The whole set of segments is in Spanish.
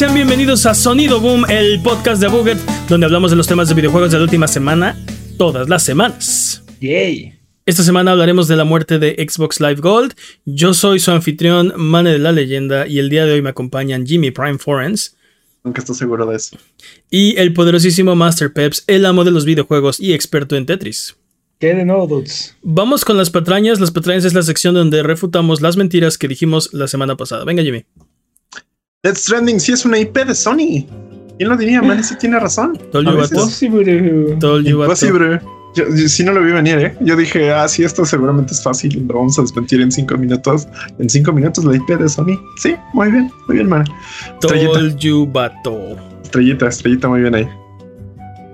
Sean bienvenidos a Sonido Boom, el podcast de Buget, donde hablamos de los temas de videojuegos de la última semana, todas las semanas. Yay. Esta semana hablaremos de la muerte de Xbox Live Gold. Yo soy su anfitrión, Mane de la Leyenda, y el día de hoy me acompañan Jimmy Prime Forens. Nunca estoy seguro de eso. Y el poderosísimo Master Peps, el amo de los videojuegos y experto en Tetris. ¿Qué de nuevo, dudes? Vamos con las patrañas. Las patrañas es la sección donde refutamos las mentiras que dijimos la semana pasada. Venga, Jimmy. Death Stranding sí es una IP de Sony. ¿Quién lo diría? Man, sí tiene razón. Veces- Imposible. Imposible. Yo, yo sí no lo vi venir, ¿eh? Yo dije, ah, sí, esto seguramente es fácil. Lo vamos a desmentir en cinco minutos. En cinco minutos la IP de Sony. Sí, muy bien, muy bien, man. Estrellita, Told you, estrellita, estrellita, muy bien ahí.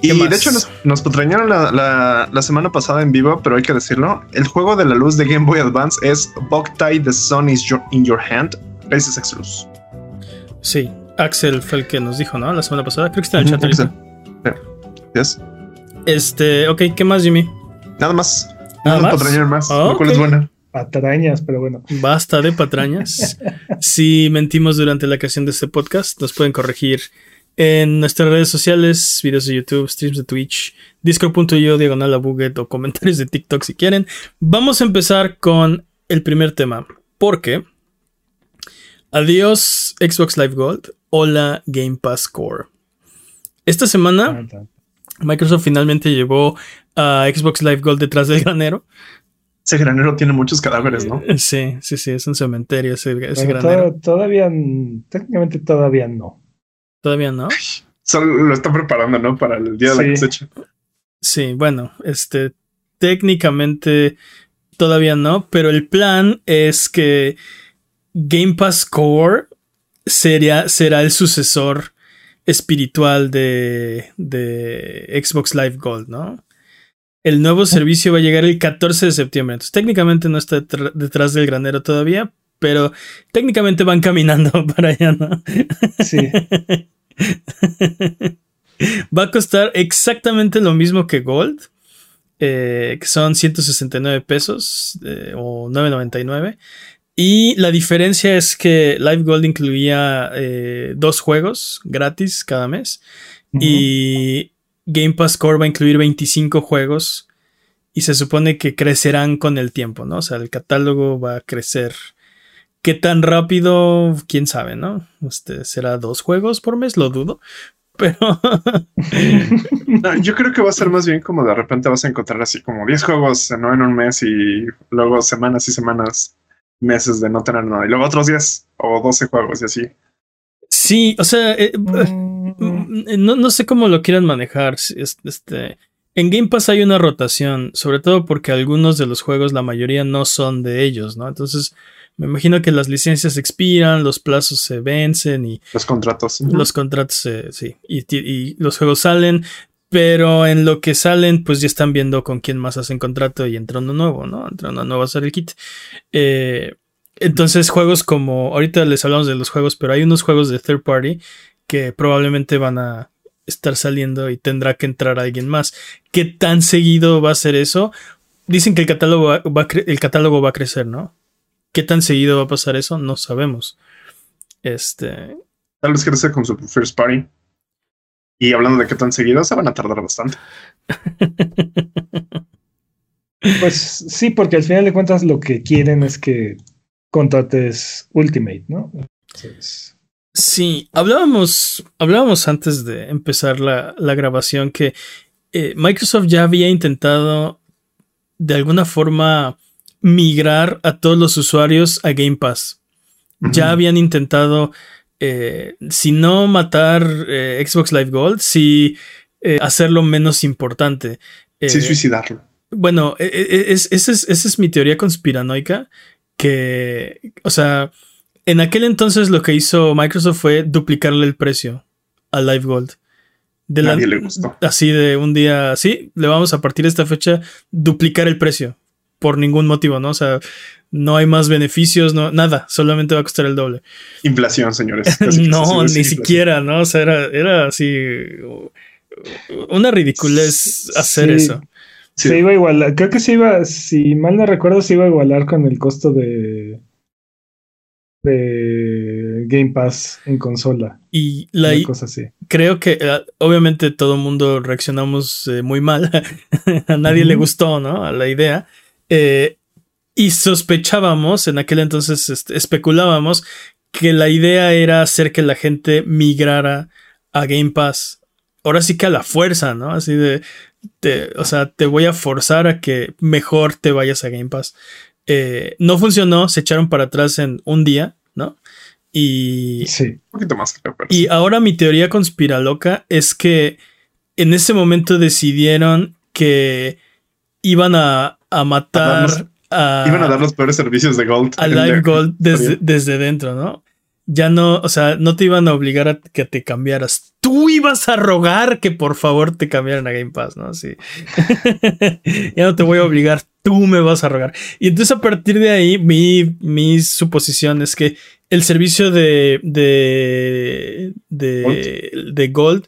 ¿Qué Y más? de hecho nos, nos patrañaron la, la- la semana pasada en vivo, pero hay que decirlo. El juego de la luz de Game Boy Advance es Boktai The Sun is your- in Your Hand. Gracias, Exlus. Sí, Axel fue el que nos dijo, ¿no? La semana pasada. Creo que está en el chat ahorita. Yes. Este, ok, ¿qué más, Jimmy? Nada más. ¿Nada No nos más? patrañaron más. Ah, lo cual es buena. Patrañas, pero bueno. Basta de patrañas. si mentimos durante la creación de este podcast, nos pueden corregir en nuestras redes sociales, videos de YouTube, streams de Twitch, discord.io, diagonal a Buget o comentarios de TikTok si quieren. Vamos a empezar con el primer tema, porque adiós Xbox Live Gold, hola Game Pass Core. Esta semana Microsoft finalmente llevó a Xbox Live Gold detrás del granero. Ese granero tiene muchos cadáveres, ¿no? Sí, sí, sí, es un cementerio ese, granero. to- todavía, técnicamente todavía no. Todavía no. Solo lo está preparando, ¿no? Para el día de la cosecha. Sí, bueno, este técnicamente todavía no, pero el plan es que Game Pass Core sería, será el sucesor espiritual de, de Xbox Live Gold, ¿no? El nuevo servicio va a llegar el 14 de septiembre, entonces técnicamente no está detrás del granero todavía, pero técnicamente van caminando para allá, ¿no? Sí. Va a costar exactamente lo mismo que Gold, eh, que son 169 pesos eh, o 9.99. Y la diferencia es que Live Gold incluía eh, dos juegos gratis cada mes y Game Pass Core va a incluir 25 juegos y se supone que crecerán con el tiempo, ¿no? O sea, el catálogo va a crecer. ¿Qué tan rápido? Quién sabe, ¿no? Este, ¿Será dos juegos por mes? Lo dudo. Pero No, yo creo que va a ser más bien como de repente vas a encontrar así como 10 juegos ¿no? en un mes y luego semanas y semanas, meses de no tener nada. Y luego otros 10 o 12 juegos y así. sí, o sea, eh, Mm, mm, no, no sé cómo lo quieran manejar. Este, en Game Pass hay una rotación, sobre todo porque algunos de los juegos, la mayoría no son de ellos, ¿no? Entonces, me imagino que las licencias expiran, los plazos se vencen y Los contratos. los contratos, eh, sí, y, y los juegos salen, pero en lo que salen, pues ya están viendo con quién más hacen contrato y entra uno nuevo, ¿no? Entra uno nuevo a hacer el kit. Eh, entonces, juegos como, ahorita les hablamos de los juegos, pero hay unos juegos de third party que probablemente van a estar saliendo y tendrá que entrar alguien más. ¿Qué tan seguido va a ser eso? Dicen que el catálogo va, a crecer, ¿no? ¿Qué tan seguido va a pasar eso? No sabemos. Este, Tal vez crece con su first party. Y hablando de qué tan seguido, se van a tardar bastante. Pues sí, porque al final de cuentas lo que quieren es que contrates Ultimate, ¿no? Entonces, Sí, hablábamos, hablábamos antes de empezar la, la grabación que eh, Microsoft ya había intentado de alguna forma migrar a todos los usuarios a Game Pass. Ya habían intentado, eh, si no matar eh, Xbox Live Gold, si eh, hacerlo menos importante. Sí, suicidarlo. bueno, e- e- es- esa es, es mi teoría conspiranoica. Que, o sea, en aquel entonces lo que hizo Microsoft fue duplicarle el precio a Live Gold. De la- Nadie le gustó. Así de un día, sí, le vamos a partir de esta fecha duplicar el precio. Por ningún motivo, ¿no? O sea, no hay más beneficios, no, nada, solamente va a costar el doble. Inflación, señores. No, ni siquiera, ¿no? O sea, era, era así. Una ridiculez hacer Sí. eso. Sí. Se iba a igualar, creo que se iba, si mal no recuerdo, se iba a igualar con el costo de de Game Pass en consola. Y la Una cosa así. creo que eh, obviamente todo el mundo reaccionamos eh, muy mal. a nadie le gustó, ¿no? A la idea. Eh, y sospechábamos, en aquel entonces este, especulábamos que la idea era hacer que la gente migrara a Game Pass. Ahora sí que a la fuerza, ¿no? Así de, te- o sea, te voy a forzar a que mejor te vayas a Game Pass. Eh, no funcionó, se echaron para atrás en un día, ¿no? Y, Sí. Un poquito más, creo. Pero y sí. ahora mi teoría conspiraloca es que en ese momento decidieron que iban a, a matar a, Iban a dar los peores servicios de Gold. a Live Gold desde, desde dentro, ¿no? Ya no, o sea, no te iban a obligar a que te cambiaras. Tú ibas a rogar que por favor te cambiaran a Game Pass, ¿no? Sí. ya no te voy a obligar, tú me vas a rogar. Y entonces a partir de ahí, mi, mi suposición es que el servicio de, de, de, de Gold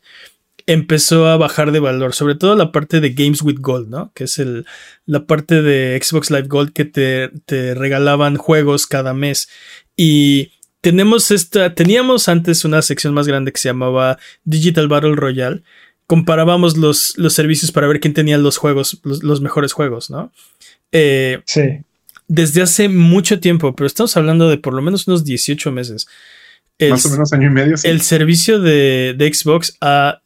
empezó a bajar de valor, sobre todo la parte de Games with Gold, ¿no? Que es el, la parte de Xbox Live Gold que te, te regalaban juegos cada mes. Y tenemos esta, teníamos antes una sección más grande que se llamaba Digital Battle Royale. Comparábamos los, los servicios para ver quién tenía los juegos, los, los mejores juegos, ¿no? Eh, Sí. desde hace mucho tiempo, pero estamos hablando de por lo menos unos 18 meses. El, Más o menos año y medio. sí. el servicio de, de Xbox ha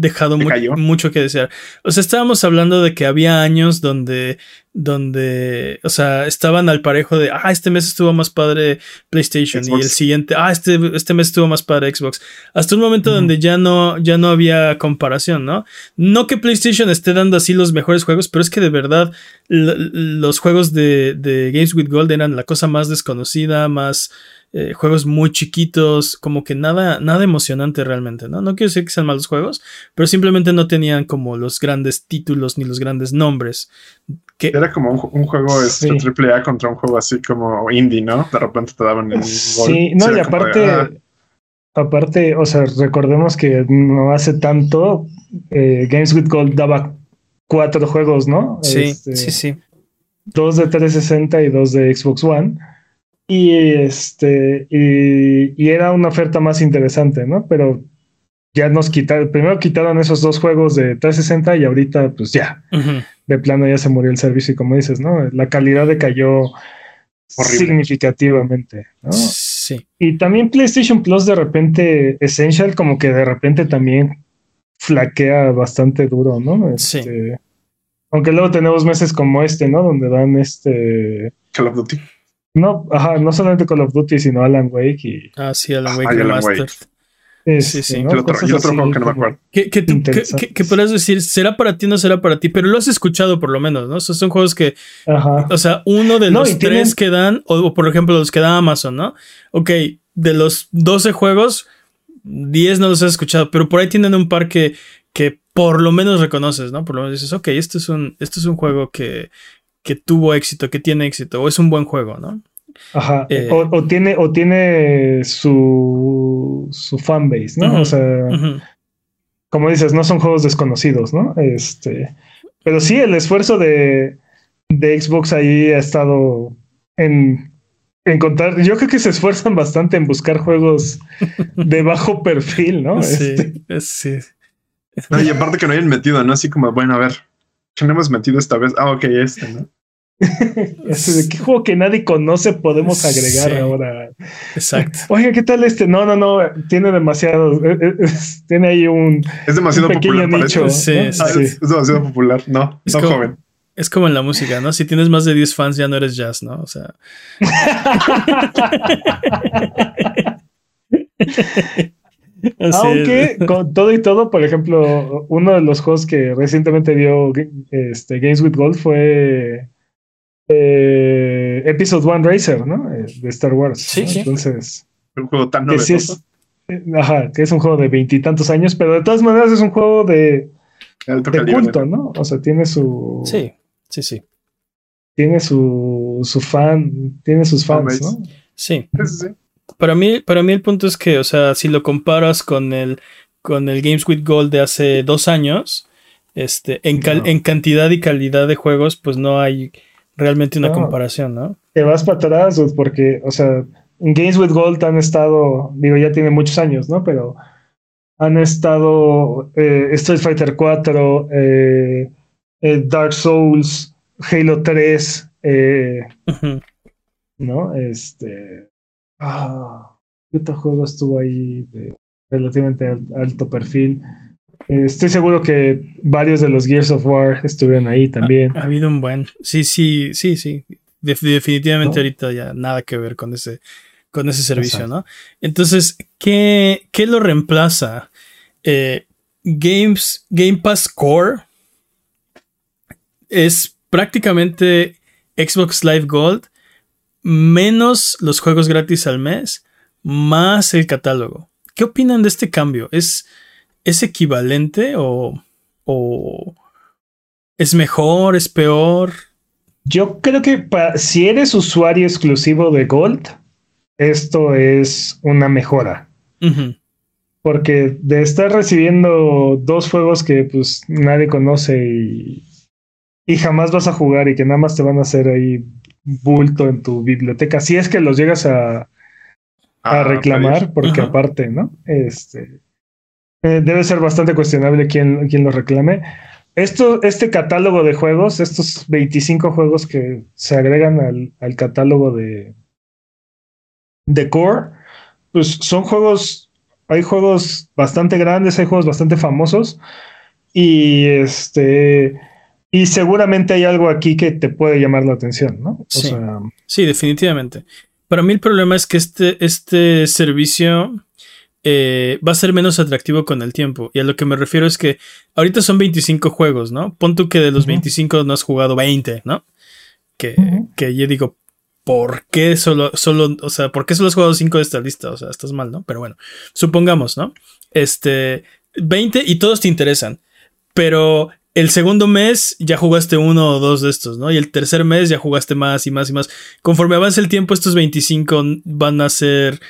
dejado mu- mucho que desear. O sea, estábamos hablando de que había años donde, donde, o sea, estaban al parejo de, ah, este mes estuvo más padre PlayStation y el siguiente, ah, este, este mes estuvo más padre Xbox. Hasta un momento donde ya no, ya no había comparación, ¿no? No que PlayStation esté dando así los mejores juegos, pero es que de verdad los juegos de, de Games with Gold eran la cosa más desconocida, más eh, juegos muy chiquitos, como que nada, nada emocionante realmente, ¿no? No quiero decir que sean malos juegos, pero simplemente no tenían como los grandes títulos ni los grandes nombres. Que, Era como un, un juego este, Sí. triple A contra un juego así como indie, ¿no? De repente te daban el gol. Sí, no, y de, aparte, ah, aparte, o sea, recordemos que no hace tanto eh, Games with Gold daba cuatro juegos, ¿no? sí, Este, sí, sí. Dos de 360 y dos de Xbox One. Y este, y, y era una oferta más interesante, ¿no? Pero ya nos quitaron, primero quitaron esos dos juegos de 360 y ahorita, pues ya, de plano ya se murió el servicio y como dices, ¿no? La calidad decayó Horrible. significativamente, ¿no? Sí. Y también PlayStation Plus de repente, Essential como que de repente también flaquea bastante duro, ¿no? Sí. Este, Aunque luego tenemos meses como este, ¿no? Donde dan este... Call of Duty. No, ajá, no solamente Call of Duty, sino Alan Wake y... Ah, sí, Alan Ah, Wake Alan Remastered. Wake. Este, sí. ¿no? Y el otro, Cosas y el otro así juego que no me acuerdo. Que, que, tú- que, Interesantes. que- que podrás decir, será para ti o no será para ti, pero lo has escuchado por lo menos, ¿no? O sea, son juegos que, Ajá. o sea, uno de No, los y tienen- tres que dan, o, o por ejemplo los que da Amazon, ¿no? Ok, de los 12 juegos, 10 no los has escuchado, pero por ahí tienen un par que, que por lo menos reconoces, ¿no? Por lo menos dices, ok, esto es un, esto es un juego que, que tuvo éxito, que tiene éxito, o es un buen juego, ¿no? Ajá. Eh. o, o tiene, o tiene su, su fanbase, ¿no? O sea, como dices, no son juegos desconocidos, ¿no? Este, pero sí, el esfuerzo de, de Xbox ahí ha estado en encontrar. Yo creo que se esfuerzan bastante en buscar juegos de bajo perfil, ¿no? Sí, Este, es- sí. No, y aparte que no hayan metido, ¿no? Así como, bueno, a ver, ¿qué no hemos metido esta vez? Ah, ok, este, ¿no? qué juego que nadie conoce podemos agregar Sí. ahora. Exacto. Oiga, ¿qué tal este? No, no, no, tiene demasiado. eh, eh, es- tiene ahí un, Es demasiado un pequeño popular nicho. esto. Sí, ¿no? sí. Ah, Sí. es, es demasiado popular. No, Es no como- joven. Es como en la música, ¿no? Si tienes más de 10 fans ya no eres jazz, ¿no? O sea, así es. Aunque con todo y todo, por ejemplo, uno de los juegos que recientemente dio este, Games with Gold fue eh, Episode One Racer, ¿no? Eh, De Star Wars. Sí, ¿no? sí. Entonces, Un juego tan que sí es, ajá, que es un juego de veintitantos años, pero de todas maneras es un juego de, de alto de calibre. culto, ¿no? O sea, tiene su, Sí, sí, sí. tiene su, su fan, tiene sus fans. ¿no? Sí. Sí, sí, sí. Para mí, para mí el punto es que, o sea, si lo comparas con el, con el Games with Gold de hace dos años, este, en, cal- No. en cantidad y calidad de juegos, pues no hay realmente una No. comparación, ¿no? te vas para atrás, porque, o sea, en Games with Gold han estado, digo, ya tiene muchos años, ¿no? Pero han estado eh, Street Fighter 4, eh, eh, Dark Souls, Halo 3, ¿no? Este. Ah, ¿Qué otro juego estuvo ahí de relativamente alto perfil? Estoy seguro que varios de los Gears of War estuvieron ahí también. Ha, habido un buen. Sí, sí, sí, sí. definitivamente ahorita ya nada que ver con ese, con ese servicio, ¿no? Entonces, ¿qué, qué lo reemplaza? Eh, Games, Game Pass Core es prácticamente Xbox Live Gold menos los juegos gratis al mes, más el catálogo. ¿Qué opinan de este cambio? ¿Es, es equivalente o, o es mejor, es peor? Yo creo que si eres usuario exclusivo de Gold, esto es una mejora. Porque de estar recibiendo dos juegos que pues nadie conoce y, y jamás vas a jugar y que nada más te van a hacer ahí bulto en tu biblioteca, si es que los llegas a, a ah, reclamar, porque aparte, ¿no? Este eh, debe ser bastante cuestionable quién, quién lo reclame. Esto, este catálogo de juegos, estos 25 juegos que se agregan al, al catálogo de, de Core, pues son juegos, hay juegos bastante grandes, hay juegos bastante famosos y este y seguramente hay algo aquí que te puede llamar la atención, ¿no? sí. definitivamente. Para mí el problema es que este, este servicio eh, va a ser menos atractivo con el tiempo. Y a lo que me refiero es que ahorita son 25 juegos, ¿no? Pon tú que de los 25 no has jugado 20, ¿no? Que, que yo digo, ¿por qué solo, solo, o sea, ¿por qué solo has jugado 5 de esta lista? O sea, estás mal, ¿no? Pero bueno, supongamos, ¿no? Este, 20 y todos te interesan. Pero el segundo mes ya jugaste uno o dos de estos, ¿no? Y el tercer mes ya jugaste más y más y más. Conforme avance el tiempo, estos 25 van a ser,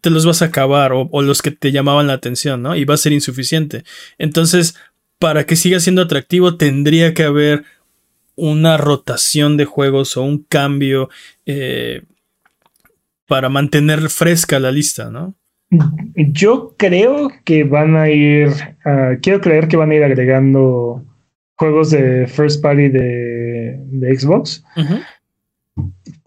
te los vas a acabar o, los que te llamaban la atención, ¿no? Y va a ser insuficiente. Entonces, para que siga siendo atractivo, tendría que haber una rotación de juegos o un cambio eh, para mantener fresca la lista, ¿no? Yo creo que van a ir, ah, quiero creer que van a ir agregando juegos de first party de, Xbox.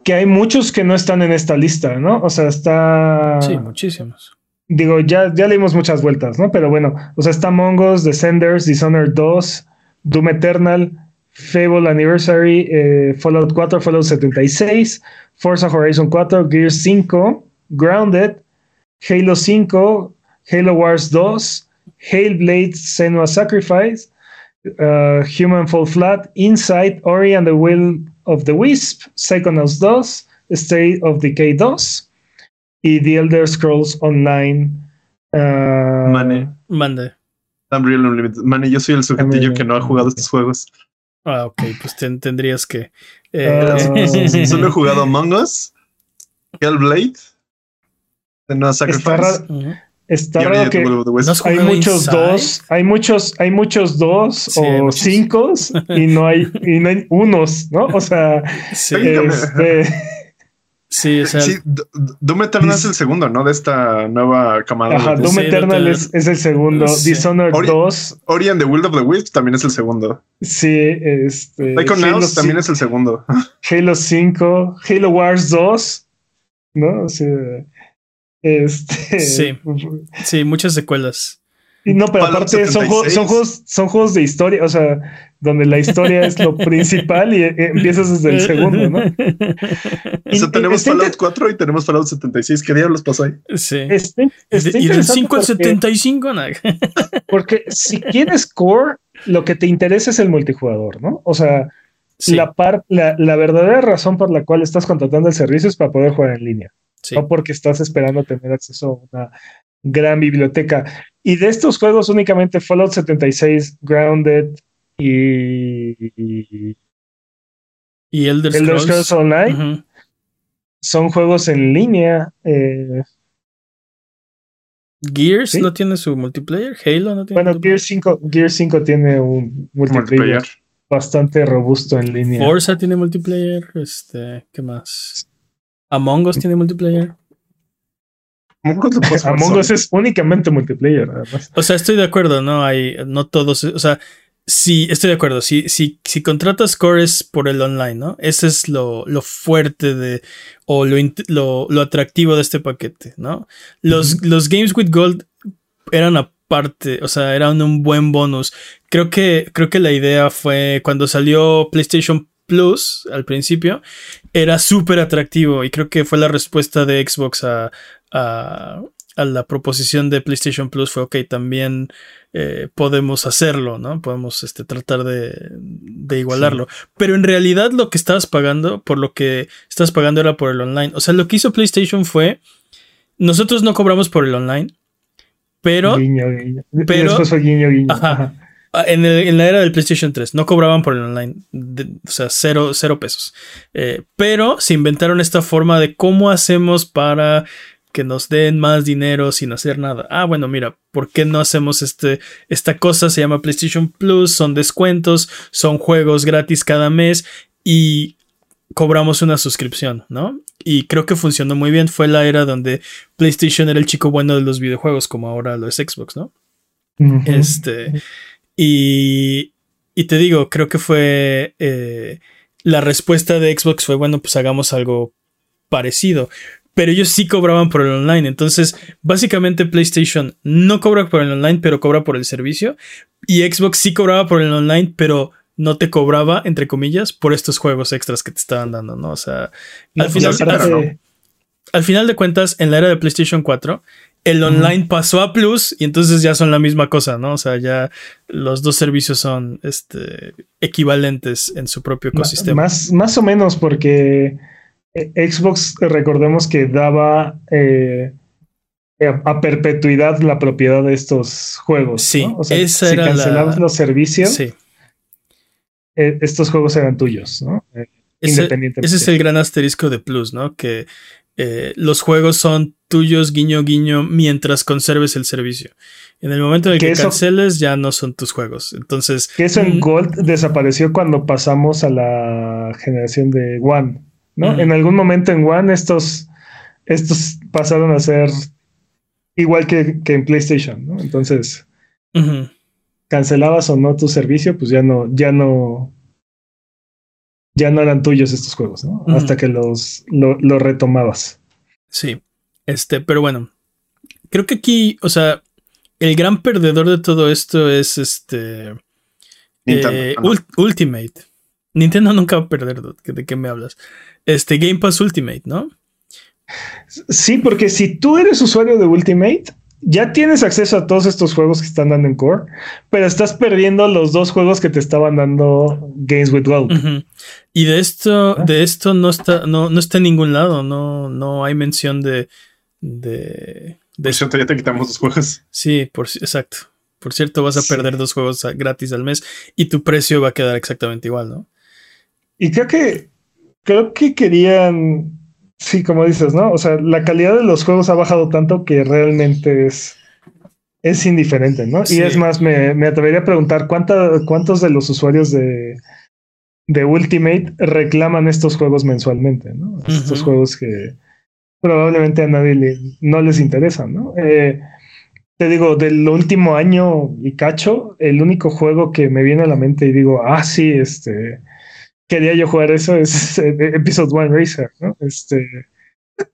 Que hay muchos que no están en esta lista, ¿no? O sea, está. Sí, muchísimos. Digo, ya, ya leímos muchas vueltas, ¿no? Pero bueno, o sea, está Mongos, Descenders, Dishonored 2, Doom Eternal, Fable Anniversary, eh, Fallout 4, Fallout 76, Forza Horizon 4, Gears 5, Grounded, Halo 5, Halo Wars 2, Hail Blade Senua Sacrifice, uh, Human Fall Flat, Inside, Ori and the Will of the Wisp, Psychonauts 2, State of Decay 2 y The Elder Scrolls Online. Uh, Mane. Mande. Unreal Unlimited. Mane, yo soy el sujetillo que no ha jugado estos juegos. Ah, ok, pues tendrías que. Eh, solo he jugado Among Us, Hellblade, The No Sacrifice. Está raro que hay muchos dos, hay muchos, hay muchos dos o cinco y no hay, y no hay unos, ¿no? O sea, sí, este, sí, o sea, sí, Doom Eternal es el segundo, ¿no? De esta nueva camada. Ajá, Doom Eternal es, es, el segundo. Dishonored Ori, 2. Ori and the Will of the Wisps también es el segundo. Sí, este. Halo también es el segundo. Halo 5, Halo Wars 2, ¿no? O sea, este, sí, sí, muchas secuelas. no, pero aparte son, juegos, son juegos de historia, o sea, donde la historia es lo principal y eh, empiezas desde el segundo, ¿no? O sea, tenemos Fallout 4 y tenemos Fallout 76. ¿Qué diablos pasó ahí? Sí. y del 5 al 75, nada. Porque si quieres core, lo que te interesa es el multijugador, ¿no? O sea, la, la, la verdadera razón por la cual estás contratando el servicio es para poder jugar en línea. No porque estás esperando tener acceso a una gran biblioteca. Y de estos juegos únicamente Fallout 76, Grounded y... Y Elder Scrolls, Online son juegos en línea. Eh, Gears no tiene su multiplayer, Halo no tiene. Bueno, Gears 5, Gears 5 tiene un multiplayer, bastante robusto en línea. Forza tiene multiplayer, este, ¿qué más? Among Us tiene multiplayer. Among Us es únicamente multiplayer, además. O sea, estoy de acuerdo, no hay, no todos, o sea, sí, estoy de acuerdo. Si, si, si contratas cores por el online, ¿no? Ese es lo, lo fuerte de, o lo, lo, lo, atractivo de este paquete, ¿no? Los, los Games with Gold eran aparte, o sea, eran un buen bonus. Creo que, creo que la idea fue cuando salió PlayStation Plus al principio, era súper atractivo y creo que fue la respuesta de Xbox a, a, la proposición de PlayStation Plus fue, ok, también eh, podemos hacerlo, ¿no? Podemos este, tratar de, de igualarlo. Pero en realidad lo que estabas pagando, por lo que estás pagando era por el online. O sea, lo que hizo PlayStation fue, nosotros no cobramos por el online, pero... Guiño, guiño. Pero... guiño, guiño. Ajá. Ah, en, la era del PlayStation 3 no cobraban por el online, o sea, cero, cero pesos. Eh, pero se inventaron esta forma de cómo hacemos para que nos den más dinero sin hacer nada. Ah, bueno, mira, ¿por qué no hacemos este, esta cosa? Se llama PlayStation Plus, son descuentos, son juegos gratis cada mes y cobramos una suscripción, ¿no? Y creo que funcionó muy bien. Fue la era donde PlayStation era el chico bueno de los videojuegos, como ahora lo es Xbox, ¿no? Este. Y, y te digo, creo que fue. Eh, la respuesta de Xbox fue: bueno, pues hagamos algo parecido pero ellos sí cobraban por el online. Entonces, básicamente PlayStation no cobra por el online, pero cobra por el servicio. Y Xbox sí cobraba por el online, pero no te cobraba, entre comillas, por estos juegos extras que te estaban dando, ¿no? O sea, al, final, al, final de cuentas, en la era de PlayStation 4, el online pasó a Plus y entonces ya son la misma cosa, ¿no? O sea, ya los dos servicios son este, equivalentes en su propio ecosistema. Más, más o menos porque eh, Xbox, recordemos que daba eh, a perpetuidad la propiedad de estos juegos. Sí, o sea, si cancelabas los servicios, eh, estos juegos eran tuyos, ¿no? Independientemente. Ese es el gran asterisco de Plus, ¿no? Que los juegos son tuyos, guiño, guiño, mientras conserves el servicio. En el momento en el que, canceles, ya no son tus juegos. Entonces. Que eso en mm, Gold desapareció cuando pasamos a la generación de One. ¿no? En algún momento en One estos, estos pasaron a ser igual que, en PlayStation, ¿no? Entonces, cancelabas o no tu servicio, pues ya no, ya no, ya no eran tuyos estos juegos, ¿no? Hasta que los lo, retomabas. Sí, este, pero bueno, creo que aquí, o sea, el gran perdedor de todo esto es este eh, Ultimate. Nintendo nunca va a perder, ¿de qué me hablas? este Game Pass Ultimate, ¿no? Sí, porque si tú eres usuario de Ultimate, ya tienes acceso a todos estos juegos que están dando en Core, pero estás perdiendo los dos juegos que te estaban dando Games with Gold. Y de esto, ah. de esto no está, no, no está en ningún lado, no, no hay mención de. de, de por cierto, ya te quitamos los juegos. Sí, por, exacto. Por cierto, vas a perder dos juegos gratis al mes y tu precio va a quedar exactamente igual, ¿no? Y creo que creo que querían, sí, como dices, ¿no? O sea, la calidad de los juegos ha bajado tanto que realmente es, es indiferente, ¿no? Y es más, me, me atrevería a preguntar cuántos de los usuarios de, de Ultimate reclaman estos juegos mensualmente, ¿no? Estos juegos que probablemente a nadie no les interesan, ¿no? Eh, te digo, del último año y cacho, el único juego que me viene a la mente y digo, ah, sí, este, quería yo jugar eso es eh, Episode One Racer, ¿no? Este.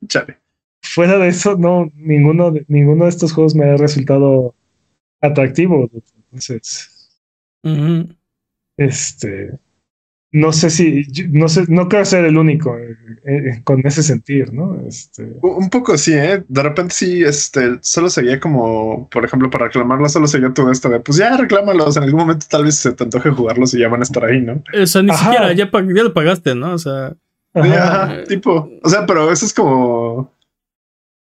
Chale. Fuera de eso, no, ninguno de, ninguno de estos juegos me ha resultado atractivo. Entonces. Este no sé si, no sé, no quiero ser el único eh, eh, con ese sentir, ¿no? Este... Un poco sí, ¿eh? De repente sí, este, solo seguía como, por ejemplo, para reclamarlo, solo seguía todo esto de, pues ya reclámalos, en algún momento tal vez se te antoje jugarlos y ya van a estar ahí, ¿no? O sea, ni siquiera, ya, lo pagaste, ¿no? O sea... Ajá. tipo, o sea, pero eso es como,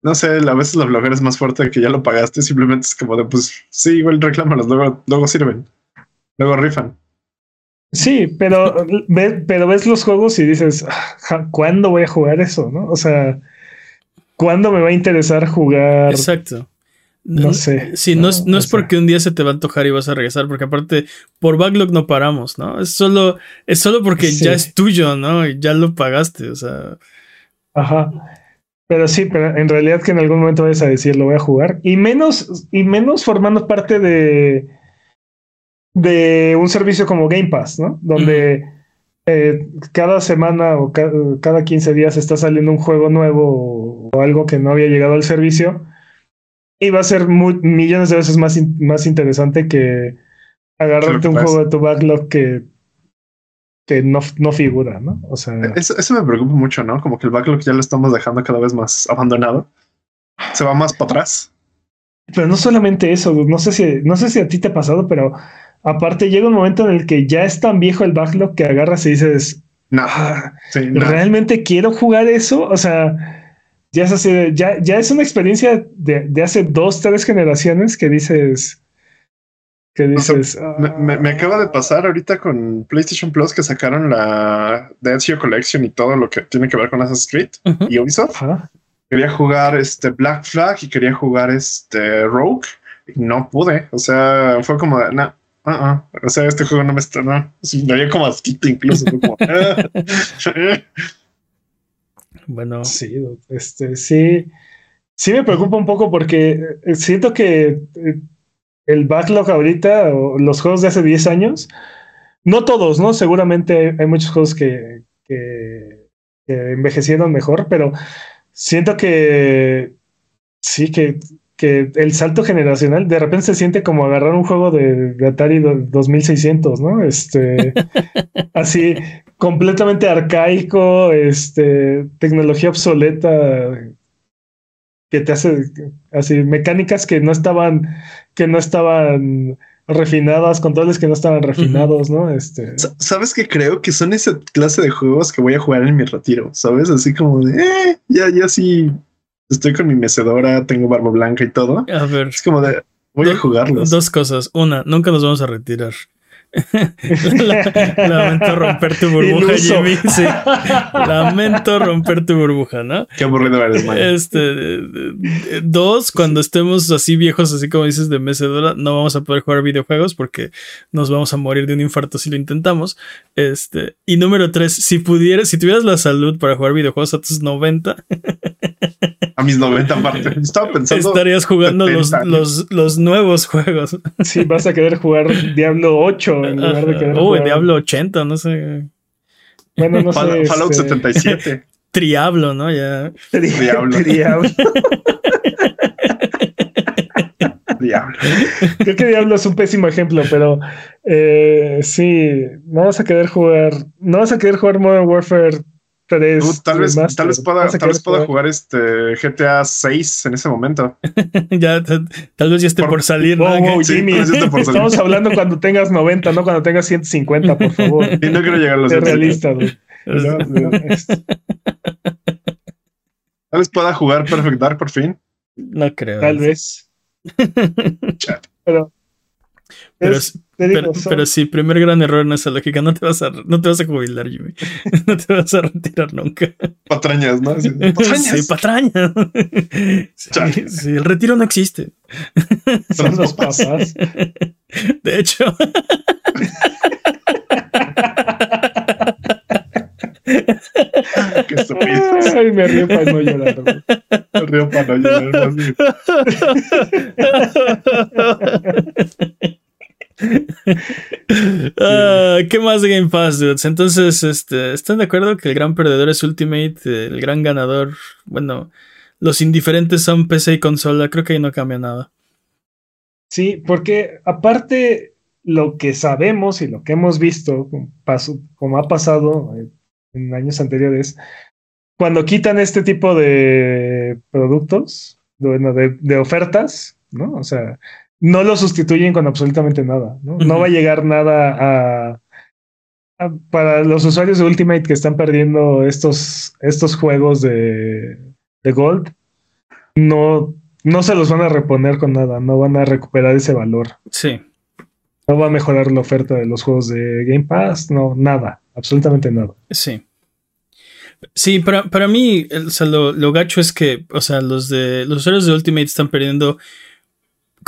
no sé, a veces la blogger es más fuerte que ya lo pagaste, simplemente es como de, pues sí, igual reclámalos, luego, luego sirven, luego rifan. Sí, pero, pero ves los juegos y dices, ¿cuándo voy a jugar eso? ¿no? O sea, ¿cuándo me va a interesar jugar? Exacto. No sé. Sí, no, es, no es porque un día se te va a antojar y vas a regresar, porque aparte, por backlog no paramos, ¿no? Es solo, es solo porque ya es tuyo, ¿no? Y ya lo pagaste, o sea. Ajá. Pero sí, pero en realidad que en algún momento vayas a decir lo voy a jugar. Y menos, y menos formando parte de, de un servicio como Game Pass, ¿no? Donde eh, cada semana o cada 15 días está saliendo un juego nuevo o, algo que no había llegado al servicio. Y va a ser millones de veces más, más interesante que agarrarte un juego de tu backlog que que no, no figura, ¿no? O sea. Eso, eso, me preocupa mucho, ¿no? Como que el backlog ya lo estamos dejando cada vez más abandonado. Se va más para atrás. Pero no solamente eso, no sé si, no sé si a ti te ha pasado, pero aparte llega un momento en el que ya es tan viejo el backlog que agarras y dices, no, ah, realmente quiero jugar eso. O sea, ya es así, ya, ya es una experiencia de, de hace dos, tres generaciones que dices, dices? me, acaba de pasar ahorita con PlayStation Plus que sacaron la The Ezio Collection y todo lo que tiene que ver con Assassin's Creed y Ubisoft. Quería jugar este Black Flag y quería jugar este Rogue y no pude. O sea, fue como, no, uh o sea, este juego no me está, no, me había como asquito incluso. bueno, sí, este, sí, sí me preocupa un poco porque eh, siento que eh, el backlog ahorita, o los juegos de hace 10 años, no todos, ¿no? Seguramente hay muchos juegos que, envejecieron mejor, pero siento que sí, que, que, el salto generacional de repente se siente como agarrar un juego de, Atari 2600, ¿no? Este, así, completamente arcaico, este, tecnología obsoleta, que te hace así mecánicas que no estaban que no estaban refinadas, controles que no estaban refinados, ¿no? Este. Sabes que creo que son esa clase de juegos que voy a jugar en mi retiro, ¿sabes? Así como de eh, ya, ya sí estoy con mi mecedora, tengo barba blanca y todo. A ver. Es como de voy a jugarlos. Dos cosas. Una, nunca nos vamos a retirar. Lamento romper tu burbuja, Jimmy. Sí. Lamento romper tu burbuja, ¿no? Qué aburrido eres, man. Este, dos, cuando estemos así viejos, así como dices, de mecedora, no vamos a poder jugar videojuegos porque nos vamos a morir de un infarto si lo intentamos. Este, y número tres, si pudieras, si tuvieras la salud para jugar videojuegos a tus 90, a mis 90 aparte. Estaba pensando. Estarías jugando los, los, los, nuevos juegos. Sí, vas a querer jugar Diablo 8 en lugar de querer Uy, Diablo 80, no sé. Bueno, no sé. Fallout 77. Este, Triablo, ¿no? Ya. Diablo. Diablo. Diablo. Creo que Diablo es un pésimo ejemplo, pero eh, sí, no vas a querer jugar, no vas a querer jugar Modern Warfare tal vez, tal vez pueda, tal vez pueda jugar este GTA 6 en ese momento. ya, tal vez ya esté por, salir, ¿no? Jimmy, estamos hablando cuando tengas 90, no cuando tengas 150, por favor. Y no quiero llegar a los realista, Tal vez pueda jugar Perfect Dark por fin. No creo. Tal vez. Pero pero, pero, sí, primer gran error en esa lógica. No te vas a, no te vas a jubilar, Jimmy. No te vas a retirar nunca. Patrañas, ¿no? Sí, patrañas. Sí, patrañas. Sí, el retiro no existe. Son los papás. De hecho. Qué estúpido. Ay, me río para no llorar. Me río para no llorar. Ah, ¿Qué más de Game Pass, dudes? Entonces, este, ¿están de acuerdo que el gran perdedor es Ultimate? El gran ganador. Bueno, los indiferentes son PC y consola. Creo que ahí no cambia nada. Sí, porque aparte lo que sabemos y lo que hemos visto, como ha pasado en años anteriores, cuando quitan este tipo de productos, bueno, de, ofertas, ¿no? O sea, no lo sustituyen con absolutamente nada, ¿no? No va a llegar nada a, para los usuarios de Ultimate que están perdiendo estos, estos juegos de, de Gold, no, no se los van a reponer con nada, no van a recuperar ese valor. Sí. No va a mejorar la oferta de los juegos de Game Pass, no, nada, absolutamente nada. Sí. Sí, para, para mí, o sea, lo, lo, gacho es que, o sea, los de los usuarios de Ultimate están perdiendo,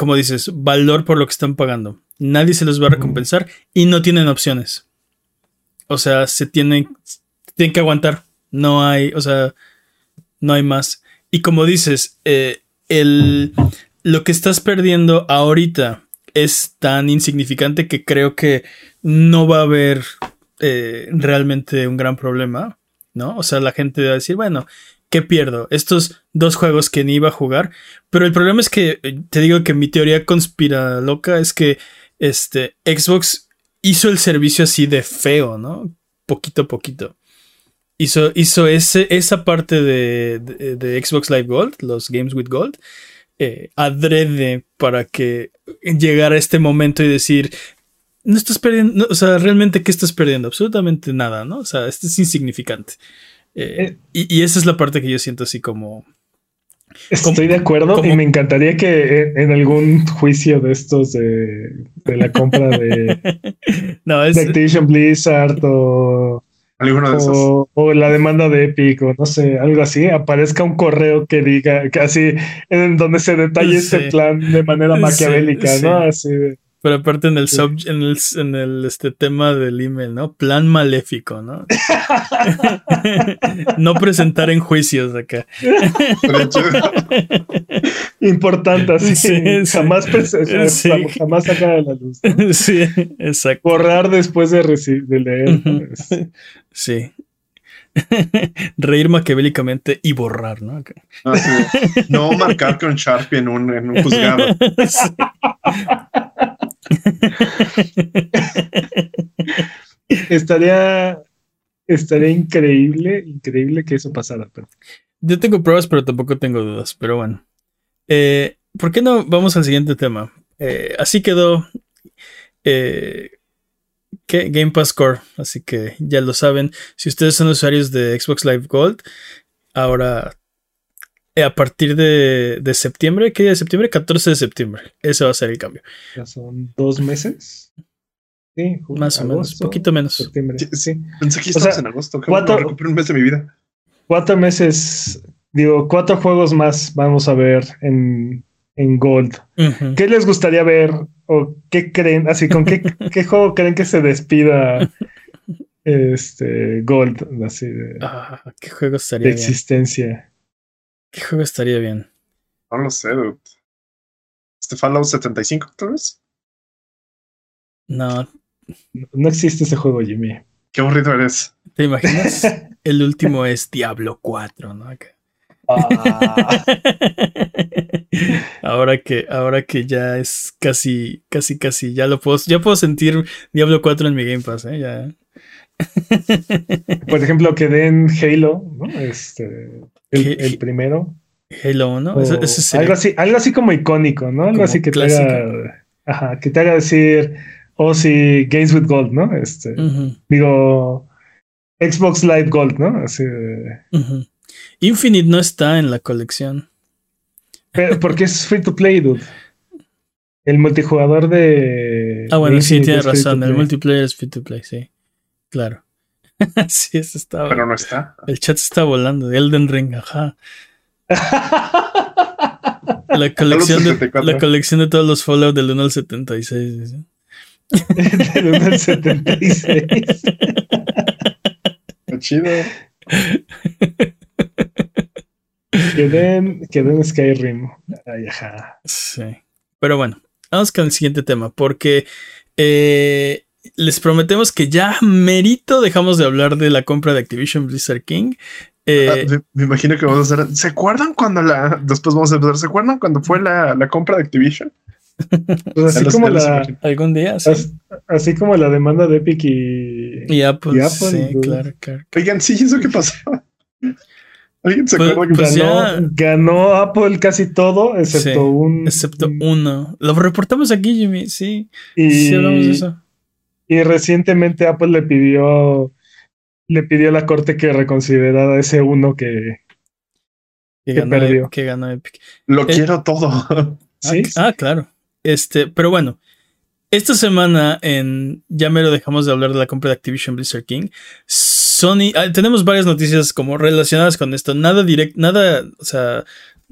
como dices, valor por lo que están pagando. Nadie se los va a recompensar y no tienen opciones. O sea, se tienen, tienen que aguantar. No hay, o sea, no hay más. y como dices, eh, el, lo que estás perdiendo ahorita es tan insignificante que creo que no va a haber eh, realmente un gran problema, ¿no? O sea, la gente va a decir, bueno, ¿qué pierdo? Estos dos juegos que ni iba a jugar. Pero el problema es que, eh, te digo que mi teoría conspira loca es que este, Xbox hizo el servicio así de feo, ¿no? Poquito a poquito. Hizo, hizo ese, esa parte de, de, Xbox Live Gold, los Games with Gold, eh, adrede para que llegara este momento y decir, no estás perdiendo, o sea, realmente, ¿qué estás perdiendo? Absolutamente nada, ¿no? O sea, esto es insignificante. Eh, eh. y, esa es la parte que yo siento así como... Estoy de acuerdo y me encantaría que en, algún juicio de estos de, la compra de, no, es, de Activision Blizzard o o, la demanda de Epic o no sé, algo así, aparezca un correo que diga, que así, en donde se detalle este plan de manera maquiavélica, ¿no? Así pero aparte en el, sub, en el, en el este tema del email, ¿no? Plan maléfico, ¿no? no presentar en juicios acá. Importante, así. jamás, jamás sacar a la luz. Sí, exacto. Borrar después de, de leer. Sí. Reír maquiavélicamente y borrar, ¿no? Ah, no marcar con Sharpie en un, en un juzgado. estaría, estaría increíble, increíble que eso pasara. Pero... Yo tengo pruebas, pero tampoco tengo dudas. Pero bueno. Eh, ¿Por qué no vamos al siguiente tema? Eh, así quedó eh, Game Pass Core. Así que ya lo saben. Si ustedes son usuarios de Xbox Live Gold, ahora a partir de, septiembre, ¿qué día de septiembre? 14 de septiembre. Ese va a ser el cambio. Ya son dos meses. Sí, más o menos, poquito menos. Septiembre. Sí, Pensé que estabas en agosto. Cuatro, un mes de mi vida. Cuatro meses, digo, cuatro juegos más vamos a ver en, en Gold. ¿Qué les gustaría ver o qué creen? Así, ¿con qué, qué juego creen que se despida este Gold? Así de, ah, ¿Qué juego estaría de existencia? ¿Qué juego estaría bien? No lo sé, dude. ¿Este Fallout 75, tal vez? No. No existe ese juego, Jimmy. Qué aburrido eres. ¿Te imaginas? El último es Diablo 4, ¿no? Ah. ahora que, ahora que ya es casi, casi, casi, ya lo puedo, ya puedo sentir Diablo 4 en mi Game Pass, ¿eh? Ya. Por ejemplo, que den Halo, ¿no? Este, el, primero. Halo, ¿no? algo, así, algo así como icónico, ¿no? Algo así que te haga. Ajá, que te haga decir. O si Games with Gold, ¿no? Este. Digo. Xbox Live Gold, ¿no? Así Infinite no está en la colección. Pero porque es free to play, dude. El multijugador de. Ah, bueno, sí, tienes razón. El multiplayer es free to play, sí. Claro. sí, eso estaba. Pero no está. El chat está volando. De Elden Ring, ajá. La colección, de, la colección de todos los Fallout del 1 al 76. del 1 al 76. Qué chido. Quedé en, en Skyrim. Ay, ajá. Sí. Pero bueno, vamos con el siguiente tema. Porque eh, les prometemos que ya merito dejamos de hablar de la compra de Activision Blizzard King. Eh, ah, me, imagino que vamos a hacer. ¿Se acuerdan cuando la. Después vamos a empezar. ¿Se acuerdan cuando fue la, la compra de Activision? Pues así como la. Algún día. Así, como la demanda de Epic y. Y Apple. sí, claro, claro. Oigan, sí, ¿eso qué pasó? ¿Alguien se pues, acuerda que pues ganó, ganó, Apple casi todo, excepto un. Excepto uno. Lo reportamos aquí, Jimmy, sí. Y, sí, hablamos de eso. Y recientemente Apple le pidió, le pidió a la corte que reconsiderara ese uno que, que, ganó, perdió. Que ganó Epic. Lo eh, quiero todo. ¿Sí? Ah, ah, claro. Este, pero bueno, esta semana en ya me lo dejamos de hablar de la compra de Activision Blizzard King. Sony, ah, tenemos varias noticias como relacionadas con esto. Nada directo, nada, o sea,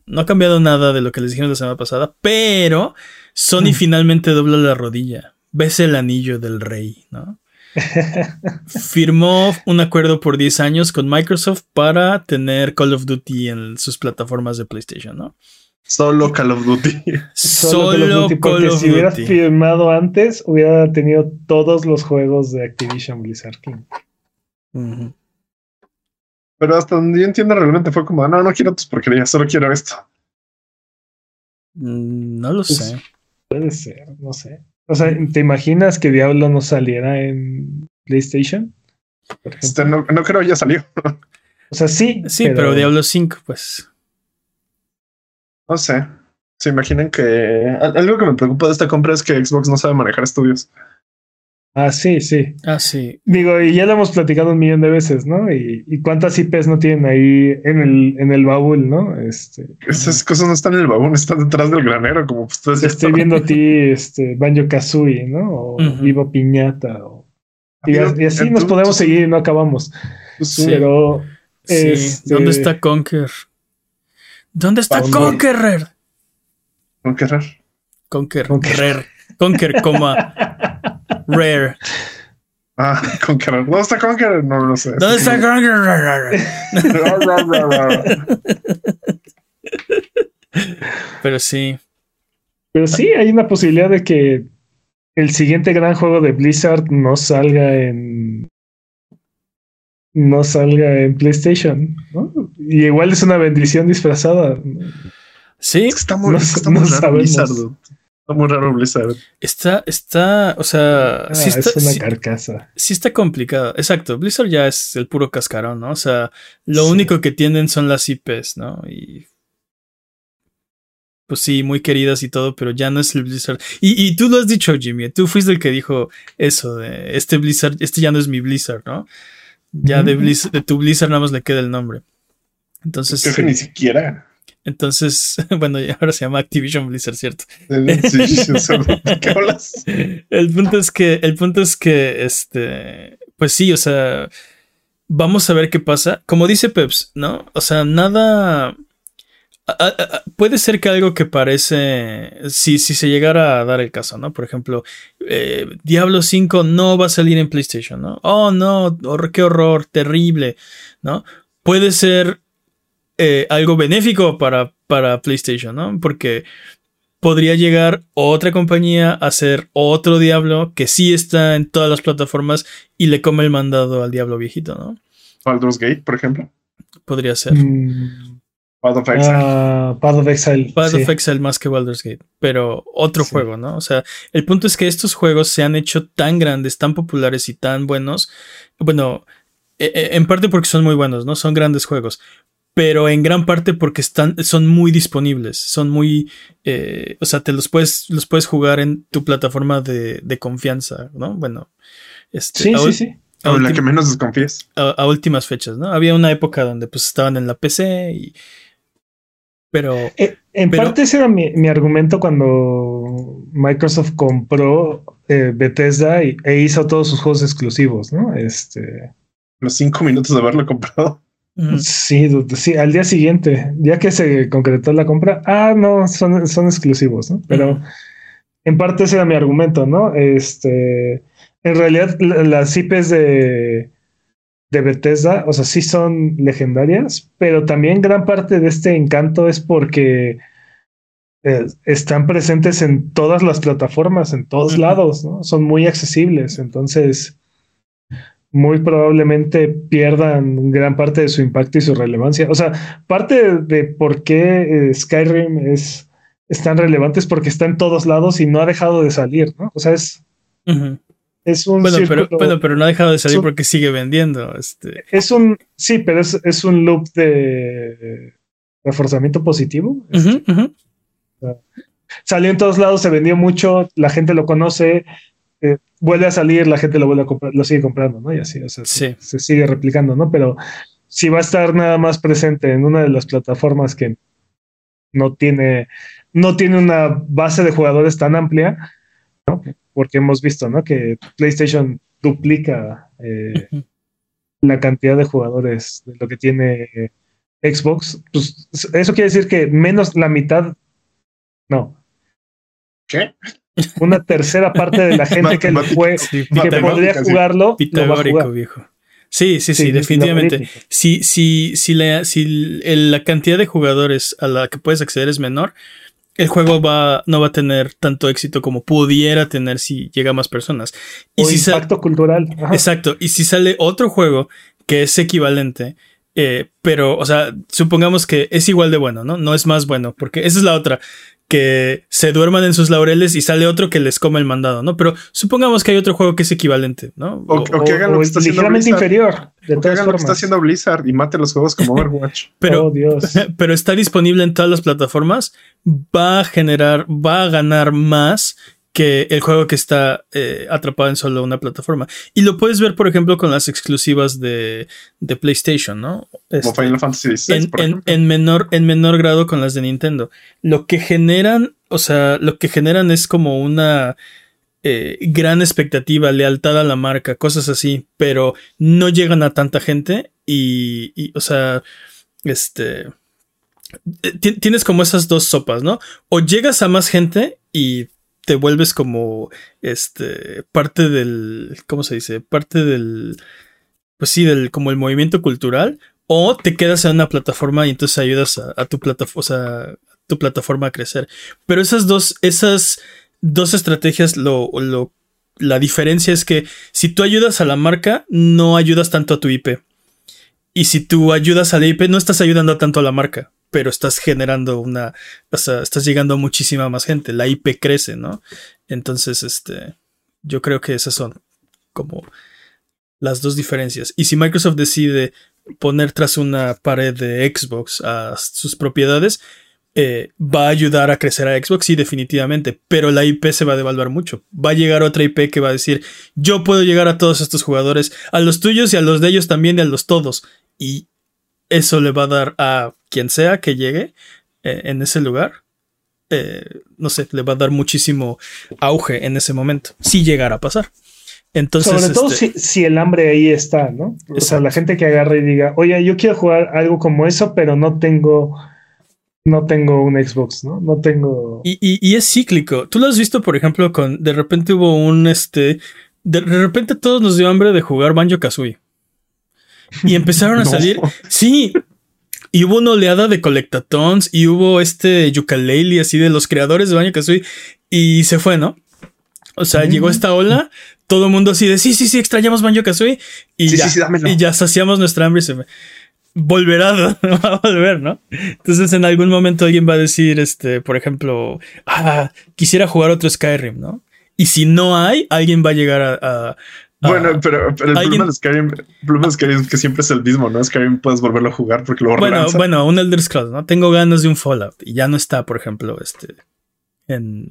no ha cambiado nada de lo que les dijeron la semana pasada, pero Sony mm. finalmente dobla la rodilla ves el anillo del rey, ¿no? firmó un acuerdo por 10 años con Microsoft para tener Call of Duty en sus plataformas de PlayStation, ¿no? Solo Call of Duty. Solo, Call of Duty, porque si hubiera firmado antes, hubiera tenido todos los juegos de Activision Blizzard King. Pero hasta donde yo entiendo, realmente fue como, no, no quiero tus porquerías, solo quiero esto. Mm, no lo pues, sé. Puede ser, no sé. O sea, ¿te imaginas que Diablo no saliera en PlayStation? Este, no, no, creo ya salió. O sea, sí. Sí, pero, Diablo 5, pues. No sé. Se imaginan que. Algo que me preocupa de esta compra es que Xbox no sabe manejar estudios. Ah, sí, sí. Ah, sí. Digo, y ya lo hemos platicado un millón de veces, ¿no? Y, cuántas IPs no tienen ahí en el, en el baúl, ¿no? Este, Esas cosas no están en el baúl, están detrás del granero, como ustedes Estoy viendo a ti, este, Banjo Kazooie, ¿no? O Vivo Piñata. y, así nos podemos seguir y no acabamos. Sí. Pero. Este, ¿Dónde está Conquer? ¿Dónde está Conqueror? Conqueror. Conquer. Conquer. Conquer, coma. Rare. Ah, Conqueror. ¿Dónde está Conqueror? No lo sé. ¿Dónde está Conqueror? Pero sí. Pero sí, hay una posibilidad de que el siguiente gran juego de Blizzard no salga en. No salga en PlayStation, ¿no? Y igual es una bendición disfrazada. Sí, estamos, no, estamos no Blizzard. Está muy raro Blizzard. Está, está, o sea, ah, sí está, es una carcasa. Sí está complicado. Exacto. Blizzard ya es el puro cascarón, ¿no? O sea, lo único que tienen son las IPs, ¿no? Y. Pues sí, muy queridas y todo, pero ya no es el Blizzard. Y, y tú lo has dicho, Jimmy. Tú fuiste el que dijo eso de este Blizzard, este ya no es mi Blizzard, ¿no? Ya de, Blizzard, de tu Blizzard nada más le queda el nombre. Entonces. Creo que ni siquiera. Entonces, bueno, ahora se llama Activision Blizzard, ¿cierto? ¿Qué hablas? El punto es que, el punto es que, este, pues sí, o sea, vamos a ver qué pasa. Como dice Peps, ¿no? O sea, nada. puede ser que algo que parece, si, si se llegara a dar el caso, ¿no? Por ejemplo, eh, Diablo 5 no va a salir en PlayStation, ¿no? Oh, no, qué horror, terrible, ¿no? Puede ser eh, algo benéfico para, para PlayStation, ¿no? Porque podría llegar otra compañía a hacer otro Diablo que sí está en todas las plataformas y le come el mandado al Diablo viejito, ¿no? Baldur's Gate, por ejemplo. Podría ser. Mm. Path of Exile. Uh, Path of Exile. Path of Exile más que Baldur's Gate. Pero otro juego, ¿no? O sea, el punto es que estos juegos se han hecho tan grandes, tan populares y tan buenos. Bueno, e, e, en parte porque son muy buenos, ¿no? Son grandes juegos pero en gran parte porque están, son muy disponibles, son muy, eh, o sea, te los puedes, los puedes jugar en tu plataforma de, de confianza, ¿no? Bueno, este, sí, sí, sí. A la que menos desconfíes. A, últimas fechas, ¿no? Había una época donde pues estaban en la PC y... Pero... Eh, en parte ese era mi, mi, argumento cuando Microsoft compró eh, Bethesda y, e hizo todos sus juegos exclusivos, ¿no? Este... Los cinco minutos de haberlo comprado. Sí, sí, al día siguiente, ya que se concretó la compra, ah, no, son, son exclusivos, ¿no? Pero en parte ese era mi argumento, ¿no? Este, en realidad las IPs de, de Bethesda, o sea, sí son legendarias, pero también gran parte de este encanto es porque eh, están presentes en todas las plataformas, en todos lados, ¿no? Son muy accesibles, entonces muy probablemente pierdan gran parte de su impacto y su relevancia. O sea, parte de, por qué eh, Skyrim es, tan relevante es porque está en todos lados y no ha dejado de salir, ¿no? O sea, es, es un... Bueno pero, pero, no ha dejado de salir porque sigue vendiendo. Este. Es un... Sí, pero es, un loop de reforzamiento positivo. Este. salió en todos lados, se vendió mucho, la gente lo conoce, eh, vuelve a salir, la gente lo vuelve a comprar, lo sigue comprando, ¿no? Y así, o sea, se, sigue replicando, ¿no? Pero si va a estar nada más presente en una de las plataformas que no tiene, no tiene una base de jugadores tan amplia, ¿no? Porque hemos visto, ¿no? Que PlayStation duplica eh, la cantidad de jugadores de lo que tiene Xbox. Pues eso quiere decir que menos la mitad, no. ¿Qué? Una tercera parte de la gente que, juega, Sí, que podría jugarlo, lo va a Pitagórico, jugar. viejo. Sí, sí, sí, Sí, definitivamente. Si, si, si, la, si el- la cantidad de jugadores a la que puedes acceder es menor, el juego va, no va a tener tanto éxito como pudiera tener si llega a más personas. Y O si impacto cultural. Ajá. Exacto. Y si sale otro juego que es equivalente, eh, pero, o sea, supongamos que es igual de bueno, ¿no? No es más bueno, porque esa es la otra, que se duerman en sus laureles y sale otro que les come el mandado, ¿no? Pero supongamos que hay otro juego que es equivalente, ¿no? O, o que hagan lo o que está haciendo Blizzard. inferior. De O que hagan lo que está haciendo Blizzard y mate los juegos como Overwatch. pero, oh, Dios. pero está disponible en todas las plataformas, va a generar, va a ganar más que el juego que está eh, atrapado en solo una plataforma. Y lo puedes ver, por ejemplo, con las exclusivas de, de PlayStation, ¿no? Como Este, Final Fantasy XVI, en, por en- ejemplo. en menor, en menor grado con las de Nintendo. Lo que generan, o sea, lo que generan es como una eh, gran expectativa, lealtad a la marca, cosas así, pero no llegan a tanta gente y, y, o sea, este... eh, ti- Tienes como esas dos sopas, ¿no? O llegas a más gente y te vuelves como este parte del ¿cómo se dice? parte del pues sí, del como el movimiento cultural o te quedas en una plataforma y entonces ayudas a, tu plataforma, o sea, tu plataforma a crecer. Pero esas dos esas dos estrategias lo, lo la diferencia es que si tú ayudas a la marca, no ayudas tanto a tu IP. Y si tú ayudas a la IP, no estás ayudando tanto a la marca, pero estás generando una, o sea, estás llegando a muchísima más gente. La IP crece, ¿no? Entonces, este, yo creo que esas son como las dos diferencias. Y si Microsoft decide poner tras una pared de Xbox a sus propiedades, eh, va a ayudar a crecer a Xbox, sí, definitivamente, pero la IP se va a devaluar mucho. Va a llegar otra IP que va a decir, yo puedo llegar a todos estos jugadores, a los tuyos y a los de ellos también y a los todos. Y eso le va a dar a quien sea que llegue eh, en ese lugar, eh, no sé, le va a dar muchísimo auge en ese momento, si llegara a pasar. Entonces, Sobre todo este, si, si el hambre ahí está, ¿no? O sea, la gente que agarra y diga, oye, yo quiero jugar algo como eso, pero no tengo, no tengo un Xbox, ¿no? No tengo. Y, y- y es cíclico. Tú lo has visto, por ejemplo, con. De repente hubo un este. De repente todos nos dio hambre de jugar Banjo Kazooie. Y empezaron a No. salir. Sí. Y hubo una oleada de colectatons. Y hubo este Yooka-Laylee así de los creadores de Banjo Kazooie. Y se fue, ¿no? O sea, Mm. llegó esta ola. Todo el mundo así de sí, sí, sí, extrañamos Banjo Kazooie. Y Sí, ya. sí, sí, dámelo. y ya saciamos nuestra hambre y se fue. Volverá, va a volver, ¿no? Entonces en algún momento alguien va a decir, este, por ejemplo, ah, quisiera jugar otro Skyrim, ¿no? Y si no hay, alguien va a llegar a- Bueno, pero, pero el problema de Skyrim, el problema de Skyrim es que siempre es el mismo, ¿no? Skyrim puedes volverlo a jugar porque luego bueno, bueno, un Elder Scrolls, ¿no? Tengo ganas de un Fallout y ya no está, por ejemplo, este, en,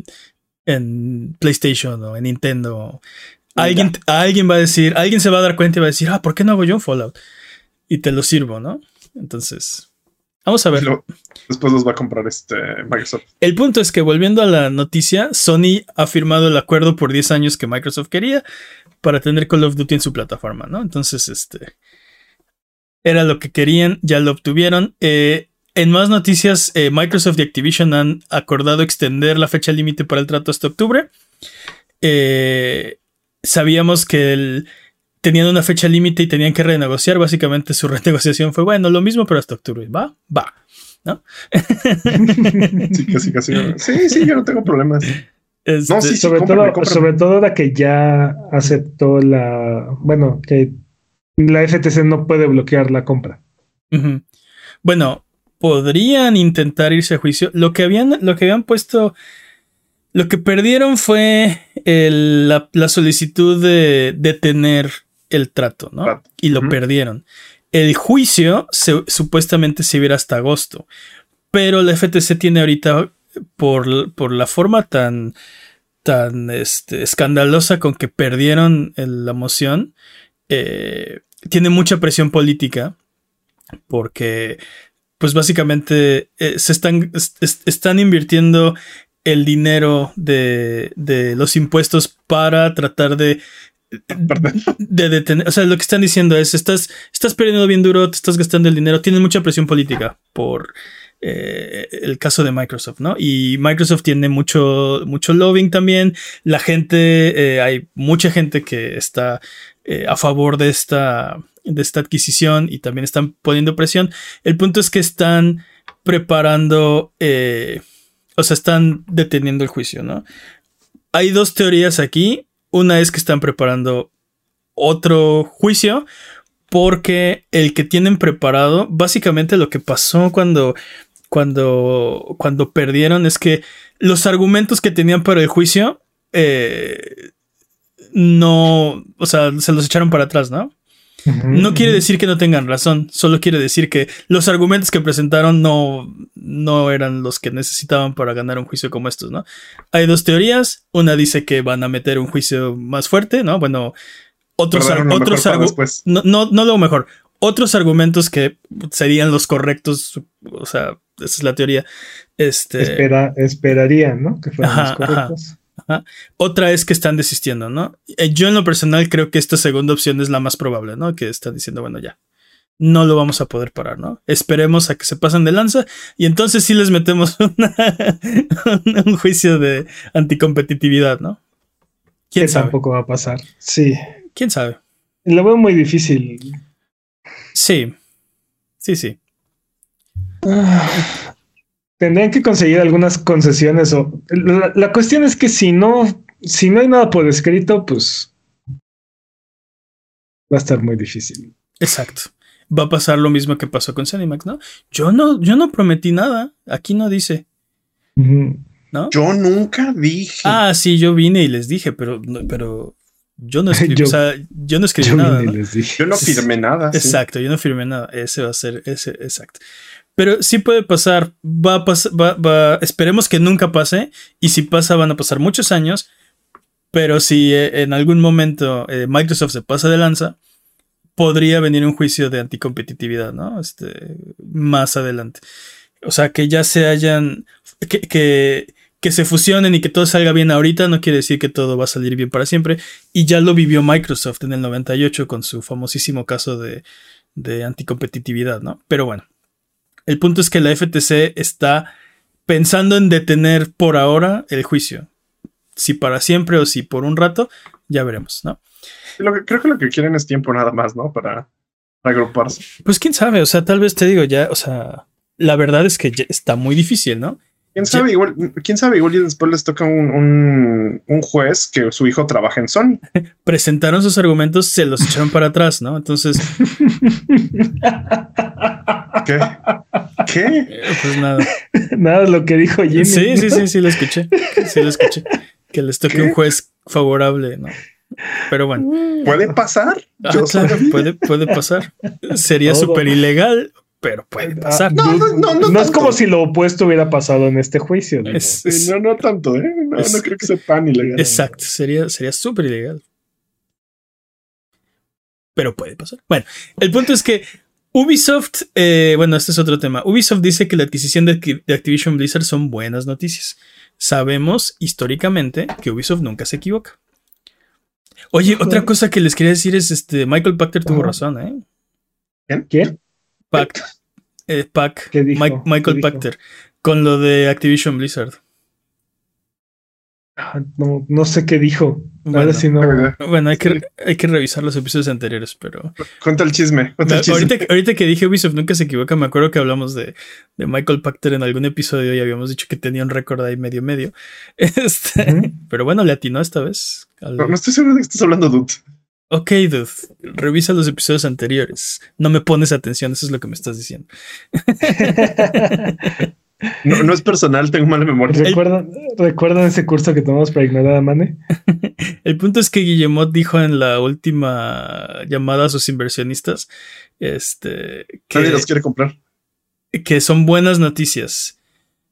en PlayStation o en Nintendo. Alguien, alguien va a decir, alguien se va a dar cuenta y va a decir, ah, ¿por qué no hago yo un Fallout? Y te lo sirvo, ¿no? Entonces, vamos a ver. Luego- después los va a comprar este Microsoft. El punto es que volviendo a la noticia, Sony ha firmado el acuerdo por 10 años que Microsoft quería para tener Call of Duty en su plataforma, ¿no? Entonces, este era lo que querían, ya lo obtuvieron. Eh, en más noticias, eh, Microsoft y Activision han acordado extender la fecha límite para el trato hasta octubre. Eh, sabíamos que el- tenían una fecha límite y tenían que renegociar. Básicamente su renegociación fue, bueno, lo mismo, pero hasta octubre. Va, va. Sí, casi, casi. Sí, sí, yo no tengo problemas. Este, No, sí, sí. sobre cómprame, todo, cómprame. sobre todo ahora que ya aceptó la, bueno, que la FTC no puede bloquear la compra. Bueno, podrían intentar irse a juicio. Lo que habían, lo que habían puesto, lo que perdieron fue el- la, la solicitud de detener el trato, ¿no? Trato. Y lo perdieron. El juicio se- supuestamente se viera hasta agosto, pero la FTC tiene ahorita por, por la forma tan tan este, escandalosa con que perdieron el- la moción, eh, tiene mucha presión política porque pues básicamente eh, se están, es- es- están invirtiendo el dinero de, de los impuestos para tratar de, de detener, o sea, lo que están diciendo es, estás, estás perdiendo bien duro, te estás gastando el dinero, tienen mucha presión política por eh, el caso de Microsoft, ¿no? Y Microsoft tiene mucho, mucho lobbying también. La gente, eh, hay mucha gente que está eh, a favor de esta, de esta adquisición y también están poniendo presión. El punto es que están preparando, o sea, están deteniendo el juicio, ¿no? Hay dos teorías aquí. Una es que están preparando otro juicio porque el que tienen preparado, básicamente lo que pasó cuando cuando, cuando perdieron es que los argumentos que tenían para el juicio eh, no, o sea, se los echaron para atrás, ¿no? no quiere decir que no tengan razón, solo quiere decir que los argumentos que presentaron no, no eran los que necesitaban para ganar un juicio como estos, ¿no? Hay dos teorías, una dice que van a meter un juicio más fuerte, ¿no? Bueno, otros, otros argumentos, no, no, no lo mejor, otros argumentos que serían los correctos, o sea, esa es la teoría. Este, Espera, esperarían, ¿no? Que fueran los correctos. Otra es que están desistiendo, ¿no? Eh, yo en lo personal creo que esta segunda opción es la más probable, ¿no? Que están diciendo, bueno, ya, no lo vamos a poder parar, ¿no? Esperemos a que se pasen de lanza y entonces sí les metemos un juicio de anticompetitividad, ¿no? ¿Quién sabe? tampoco va a pasar. Sí. ¿Quién sabe? Lo veo muy difícil. Sí, sí, sí. Tendrían que conseguir algunas concesiones o la, cuestión es que si no, si no hay nada por escrito, pues va a estar muy difícil. Exacto. Va a pasar lo mismo que pasó con Cinemax, ¿no? Yo no, yo no prometí nada. Aquí no dice. ¿No? Yo nunca dije. Ah, sí, yo vine y les dije, pero, pero yo no escribí, o sea, yo no escribí nada. Yo no firmé nada. Exacto, yo no firmé nada. Ese va a ser, ese, exacto. Pero sí puede pasar, va a pasar, va, esperemos que nunca pase. Y si pasa, van a pasar muchos años. Pero si eh, en algún momento eh, Microsoft se pasa de lanza, podría venir un juicio de anticompetitividad, ¿no? Este, más adelante. O sea, que ya se hayan, que, que que se fusionen y que todo salga bien ahorita no quiere decir que todo va a salir bien para siempre. Y ya lo vivió Microsoft en el 98 con su famosísimo caso de, de anticompetitividad, ¿no? Pero bueno, el punto es que la FTC está pensando en detener por ahora el juicio. Si para siempre o si por un rato, ya veremos, ¿no? Lo que, creo que lo que quieren es tiempo nada más, ¿no? Para, agruparse. Pues quién sabe, o sea, tal vez te digo ya, o sea, la verdad es que está muy difícil, ¿no? ¿Quién sabe? Igual, ¿Quién sabe? Igual y después les toca un, un, juez que su hijo trabaja en Sony. Presentaron sus argumentos, se los echaron para atrás, ¿no? Entonces. ¿Qué? ¿Qué? Eh, pues nada. Nada lo que dijo Jimmy. Sí, sí, sí, sí, lo escuché. Sí, lo escuché. Que les toque un juez favorable, ¿no? Pero bueno. ¿Puede pasar? Ah, claro, puede, puede pasar. Sería súper ilegal, pero puede ah, pasar. No, no, no, no, es como si lo opuesto hubiera pasado en este juicio. No, no, tanto, ¿eh? No, creo que sea tan ilegal. Exacto, sería súper ilegal. Pero puede pasar. Bueno, el punto es que Ubisoft, eh, bueno, este es otro tema. Ubisoft dice que la adquisición de, Activision Blizzard son buenas noticias. Sabemos históricamente que Ubisoft nunca se equivoca. Oye, otra cosa que les quería decir es este Michael Pachter tuvo razón, ¿eh? ¿Quién? ¿Quién? Eh, Pac Michael Pachter, con lo de Activision Blizzard. Ah, no, no sé qué dijo. Bueno, bueno hay, que, hay que revisar los episodios anteriores, pero. Cuenta el chisme. Ahorita, que dije Ubisoft nunca se equivoca, me acuerdo que hablamos de, de Michael Pachter en algún episodio y habíamos dicho que tenía un récord ahí medio medio. Este, Pero bueno, le atinó esta vez. No, estoy seguro de que estás hablando, dude. Ok, dude, revisa los episodios anteriores. No me pones atención, eso es lo que me estás diciendo. no, es personal, tengo mala memoria. ¿Recuerdan, ese curso que tomamos para ignorar a Mane? El punto es que Guillemot dijo en la última llamada a sus inversionistas este, que, Nadie los quiere comprar. Que son buenas noticias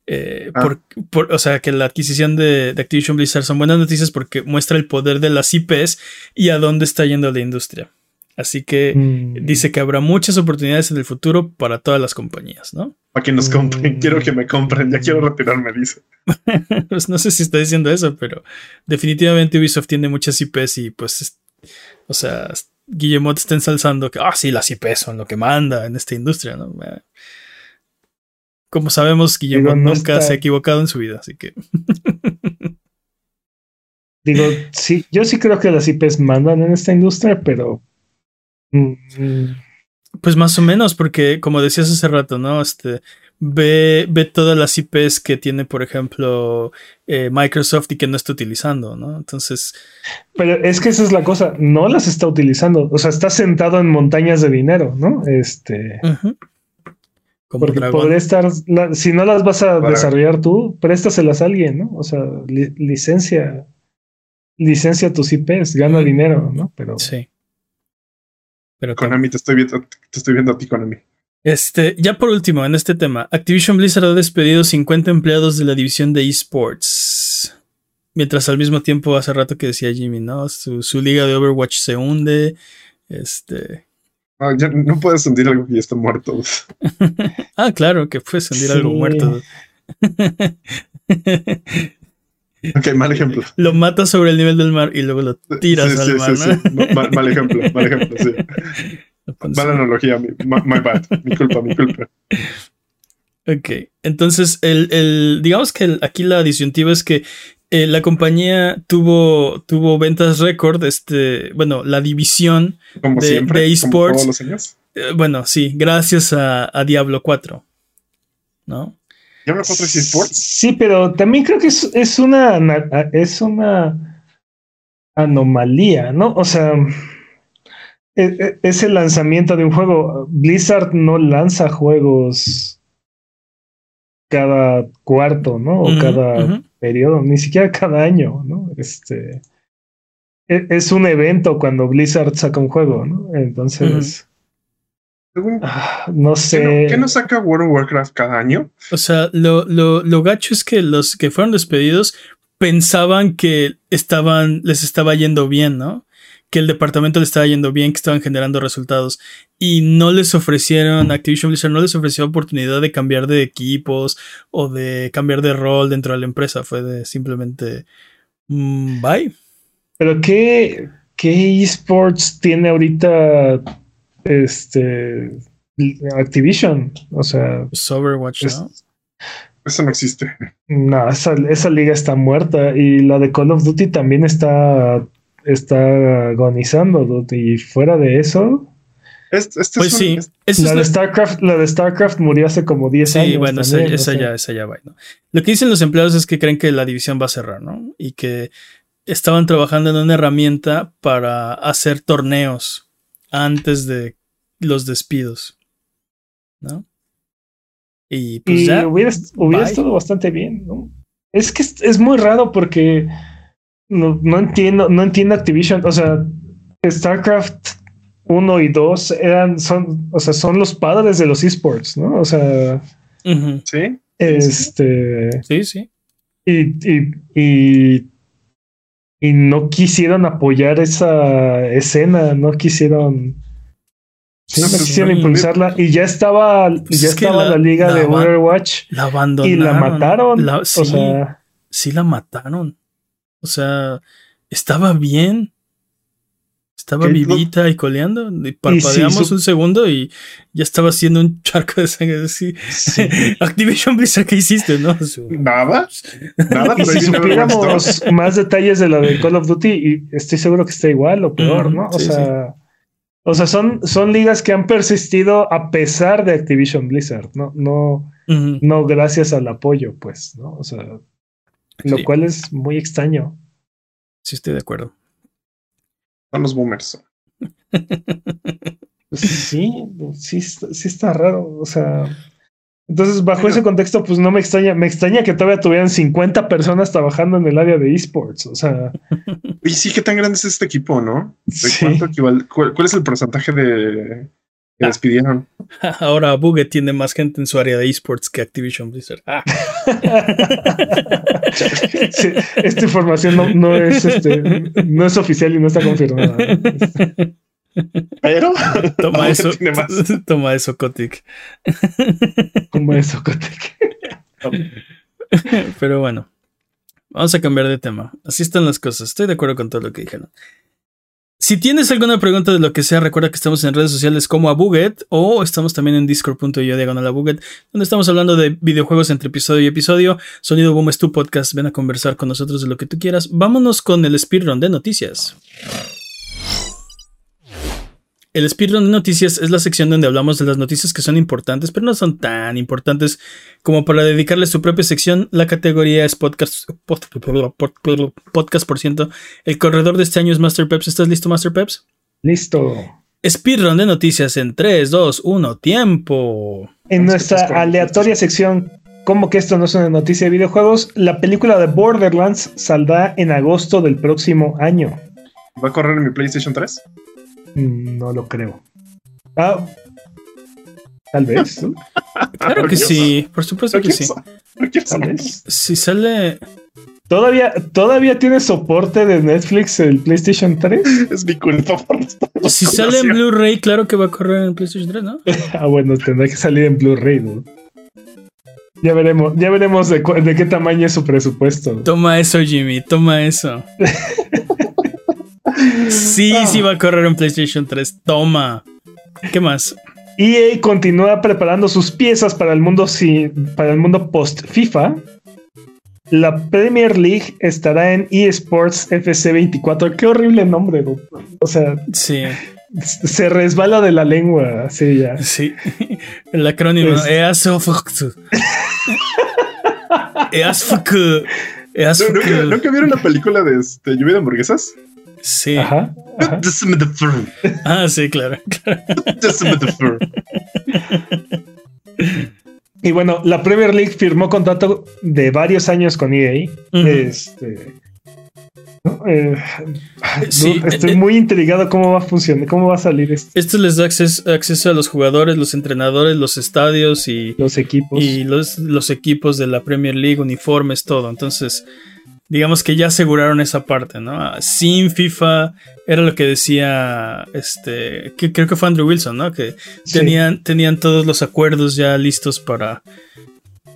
eh, ah. por, o sea, que la adquisición de, Activision Blizzard son buenas noticias porque muestra el poder de las IPs y a dónde está yendo la industria. Así que mm. dice que habrá muchas oportunidades en el futuro para todas las compañías, ¿no? Para que nos compren, mm. quiero que me compren, ya quiero retirarme, dice. pues no sé si está diciendo eso, pero definitivamente Ubisoft tiene muchas IPs y pues, o sea, Guillemot está ensalzando que, ah, sí, las IPs son lo que manda en esta industria, ¿no? Como sabemos, Guillermo nunca se ha equivocado en su vida, así que. Digo, sí, yo sí creo que las IPs mandan en esta industria, pero. Mm. Pues más o menos, porque como decías hace rato, ¿no? Este, ve, ve todas las IPs que tiene, por ejemplo, eh, Microsoft y que no está utilizando, ¿no? Entonces. Pero es que esa es la cosa, no las está utilizando. O sea, está sentado en montañas de dinero, ¿no? Este. Porque podría estar, si no las vas a desarrollar tú, préstaselas a alguien, ¿no? O sea, licencia, licencia tus IPs, gana dinero, ¿no? Pero. Sí. Pero Konami, te estoy viendo, te estoy viendo a ti, Konami. Este, ya por último, en este tema, Activision Blizzard ha despedido 50 empleados de la división de esports. Mientras al mismo tiempo, hace rato que decía Jimmy, ¿no? Su, liga de Overwatch se hunde. Este. No puedes hundir algo que ya está muerto. ah, claro, que puedes hundir algo muerto. ok, mal ejemplo. Lo matas sobre el nivel del mar y luego lo tiras al mar. ¿no? mal ejemplo, mal ejemplo, sí. Mala analogía, my, my, bad, mi culpa, mi culpa. Ok, entonces el, el digamos que aquí la disyuntiva es que eh, la compañía tuvo, tuvo ventas récord, este, bueno, la división de, esports. Eh, bueno, sí, gracias a, Diablo 4. ¿No? ¿Diablo 4 es esports? Sí, pero también creo que es, es una es una anomalía, ¿no? O sea, e, e, es el lanzamiento de un juego. Blizzard no lanza juegos cada cuarto, ¿no? O cada periodo, ni siquiera cada año, ¿no? Este e, es un evento cuando Blizzard saca un juego, ¿no? Entonces. Ah, no sé. ¿Qué no, saca World of Warcraft cada año? O sea, lo, lo, lo gacho es que los que fueron despedidos pensaban que estaban, les estaba yendo bien, ¿no? Que el departamento le estaba yendo bien, que estaban generando resultados y no les ofrecieron, Activision Blizzard no les ofreció oportunidad de cambiar de equipos o de cambiar de rol dentro de la empresa, fue de simplemente mm, bye. Pero qué, qué esports tiene ahorita este Activision, o sea, Overwatch, ¿no? Eso no existe. No, esa, esa liga está muerta y la de Call of Duty también está está agonizando, y fuera de eso. Este, pues sí, la, de Starcraft, la de StarCraft murió hace como 10 años. Sí, bueno, esa, ya, esa ya va. Lo que dicen los empleados es que creen que la división va a cerrar, ¿no? Y que estaban trabajando en una herramienta para hacer torneos antes de los despidos, ¿no? Y pues ya. Hubiera, hubiera estado bastante bien, ¿no? Es que es muy raro porque no, no entiendo, no entiendo Activision. O sea, StarCraft 1 y 2 eran, son, o sea, son los padres de los esports, ¿no? O sea. Sí. Este. Sí, sí. Y, y, y, y, no quisieron apoyar esa escena, no quisieron. Sí, no, quisieron impulsarla y ya estaba, pues ya estaba la, liga de Overwatch la abandonaron, y la mataron. o sea, sí la mataron. O sea, estaba bien. Estaba vivita y coleando. Y parpadeamos un segundo y ya estaba haciendo un charco de sangre. Así. Activation Blizzard, ¿qué hiciste? No? Nada. Nada. y si supiéramos más detalles de la de Call of Duty, y estoy seguro que está igual o peor, ¿no? O sea. O sea, son, son ligas que han persistido a pesar de Activision Blizzard, no, no, no gracias al apoyo, pues, ¿no? O sea, lo cual es muy extraño. Sí, estoy de acuerdo. Son los boomers. sí, sí, sí está raro. O sea, entonces bajo ese contexto, pues no me extraña, me extraña que todavía tuvieran 50 personas trabajando en el área de esports. O sea, y sí, qué tan grande es este equipo, ¿no? ¿Cuál es el porcentaje de que despidieron. Ahora Buget tiene más gente en su área de esports que Activision Blizzard. Ah. esta información no, es este, no es oficial y no está confirmada. Pero toma eso, toma eso, Kotick. Toma eso, Kotick. Pero bueno, vamos a cambiar de tema. Así están las cosas. Estoy de acuerdo con todo lo que dijeron. Si tienes alguna pregunta de lo que sea, recuerda que estamos en redes sociales como Abuget o estamos también en discord.io diagonal Abuget, donde estamos hablando de videojuegos entre episodio y episodio. Sonido Boom es tu podcast, ven a conversar con nosotros de lo que tú quieras. Vámonos con el speedrun de noticias. El speedrun de noticias es la sección donde hablamos de las noticias que son importantes, pero no son tan importantes como para dedicarle su propia sección. La categoría es podcast, podcast por ciento. El corredor de este año es Master Peps. ¿Estás listo, Master Peps? Listo. Speedrun de noticias en 3, 2, 1, tiempo. En nuestra aleatoria sección, como que esto no es una noticia de videojuegos, la película de Borderlands saldrá en agosto del próximo año. ¿Va a correr en mi PlayStation 3? No lo creo. Ah, tal vez. ¿no? Claro que sí, por supuesto que sí. Tal vez. Si sale. ¿Todavía, ¿Todavía tiene soporte de Netflix el PlayStation 3? Es mi culpa por esta Si sale en. Blu-ray, claro que va a correr en PlayStation 3, ¿no? ah, bueno, tendrá que salir en Blu-ray, ¿no? Ya veremos, ya veremos de, de qué tamaño es su presupuesto. Toma eso, Jimmy, toma eso. Sí, Ah. sí va a correr en PlayStation 3. Toma. ¿Qué más? EA continúa preparando sus piezas para el mundo si- para el mundo post FIFA. La Premier League estará en eSports FC 24. Qué horrible nombre, ¿no? O sea, Sí, se resbala de la lengua, así ya. sí. El acrónimo. Es- EASFOCT. EASFOCT. ¿No- ¿Nunca, EASFOCT. nunca vieron la película de este, lluvia de hamburguesas? Sí. Ajá. Ah, sí, claro. Fur. Y bueno, la Premier League firmó contrato de varios años con EA. Este. ¿no? Eh, Sí, estoy eh, muy intrigado cómo va a funcionar, cómo va a salir esto, Esto les da acceso, acceso a los jugadores, los entrenadores, los estadios y, los equipos. y los, los equipos de la Premier League, uniformes, todo. Entonces, digamos que ya aseguraron esa parte, ¿no? Ah, Sin FIFA era lo que decía, este, que creo que fue Andrew Wilson, ¿no? Que Sí. tenían, tenían todos los acuerdos ya listos para,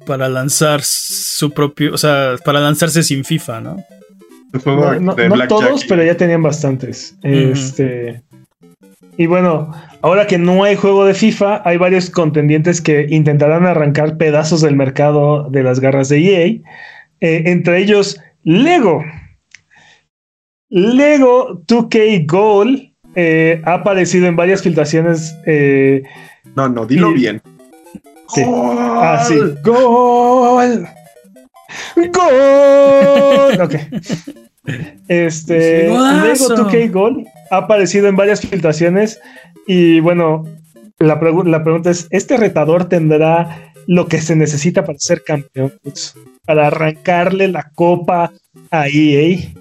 para lanzar su propio, o sea, para lanzarse sin FIFA, ¿no? El juego No, no- de no todos, pero ya tenían bastantes. Este. Y bueno, ahora que no hay juego de FIFA, hay varios contendientes que intentarán arrancar pedazos del mercado de las garras de EA. Eh, entre ellos, Lego. Lego 2K Goal eh, ha aparecido en varias filtraciones. eh, No, no, dilo y- bien. Sí. ¡Gol! Ah, sí. ¡Gol! ¡Gol! Ok. Este. Lego golazo. 2K Goal ha aparecido en varias filtraciones. Y bueno, la, pregu- la pregunta es: ¿este retador tendrá lo que se necesita para ser campeón? Pues, Para arrancarle la copa a EA.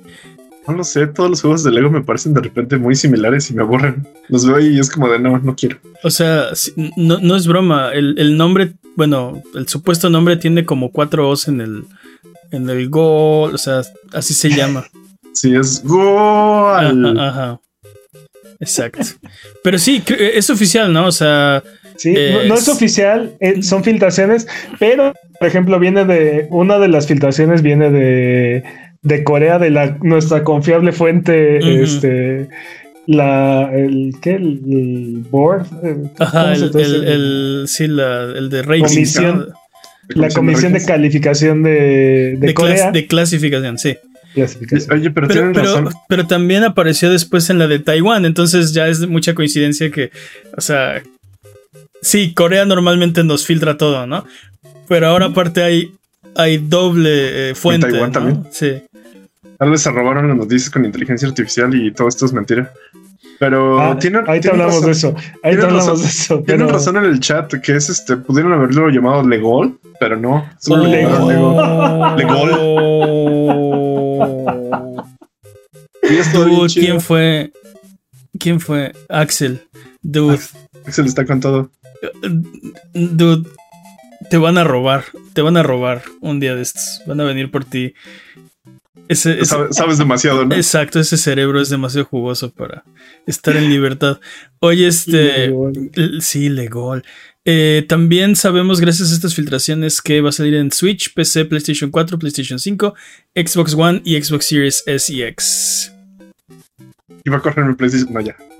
No lo sé, todos los juegos de Lego me parecen de repente muy similares y me aburren. Los veo y es como de no, no quiero. O sea, no, no es broma. El, el nombre, bueno, el supuesto nombre tiene como cuatro O's en el, en el gol. O sea, así se llama. Sí, es gol. Ajá, ajá. Exacto. Pero sí, es oficial, ¿no? O sea, Sí, no, no es oficial, eh, son filtraciones, pero por ejemplo, viene de una de las filtraciones viene de, de Corea, de la nuestra confiable fuente, este, la, el, ¿qué? El, el board, eh, ajá, ¿cómo se el, el, el- sí, la, el de ratings, Comisión ¿no? la comisión de calificación de, de, de, clas- Corea. de clasificación, sí. Clasificación. Oye, pero, Pero, tienen pero, razón. pero también apareció después en la de Taiwán, entonces ya es de mucha coincidencia que, o sea, sí, Corea normalmente nos filtra todo, ¿no? Pero ahora aparte hay, hay doble eh, fuente. Taiwán ¿no? también? Sí. Tal vez se robaron las noticias con inteligencia artificial y todo esto es mentira. Pero Ah, tienen, ahí te tienen hablamos razón. de eso. Ahí te hablamos razón. de eso. Tienen pero- razón en el chat que es este, pudieron haberlo llamado Legol, pero no. Solo Legol. Legol. Oh. Y esto bien Dude, chido. ¿quién fue? ¿Quién fue? Axel. Dude. Le está con todo. Dude. Te van a robar. Te van a robar un día de estos. Van a venir por ti. Ese, ese- Sabes, sabes demasiado, ¿no? exacto, ese cerebro es demasiado jugoso para estar en libertad. Oye, este. Legol. Sí, Legol. Eh, también sabemos, gracias a estas filtraciones, que va a salir en Switch, PC, PlayStation 4, PlayStation 5, Xbox One y Xbox Series S y X. Iba a correr mi PlayStation.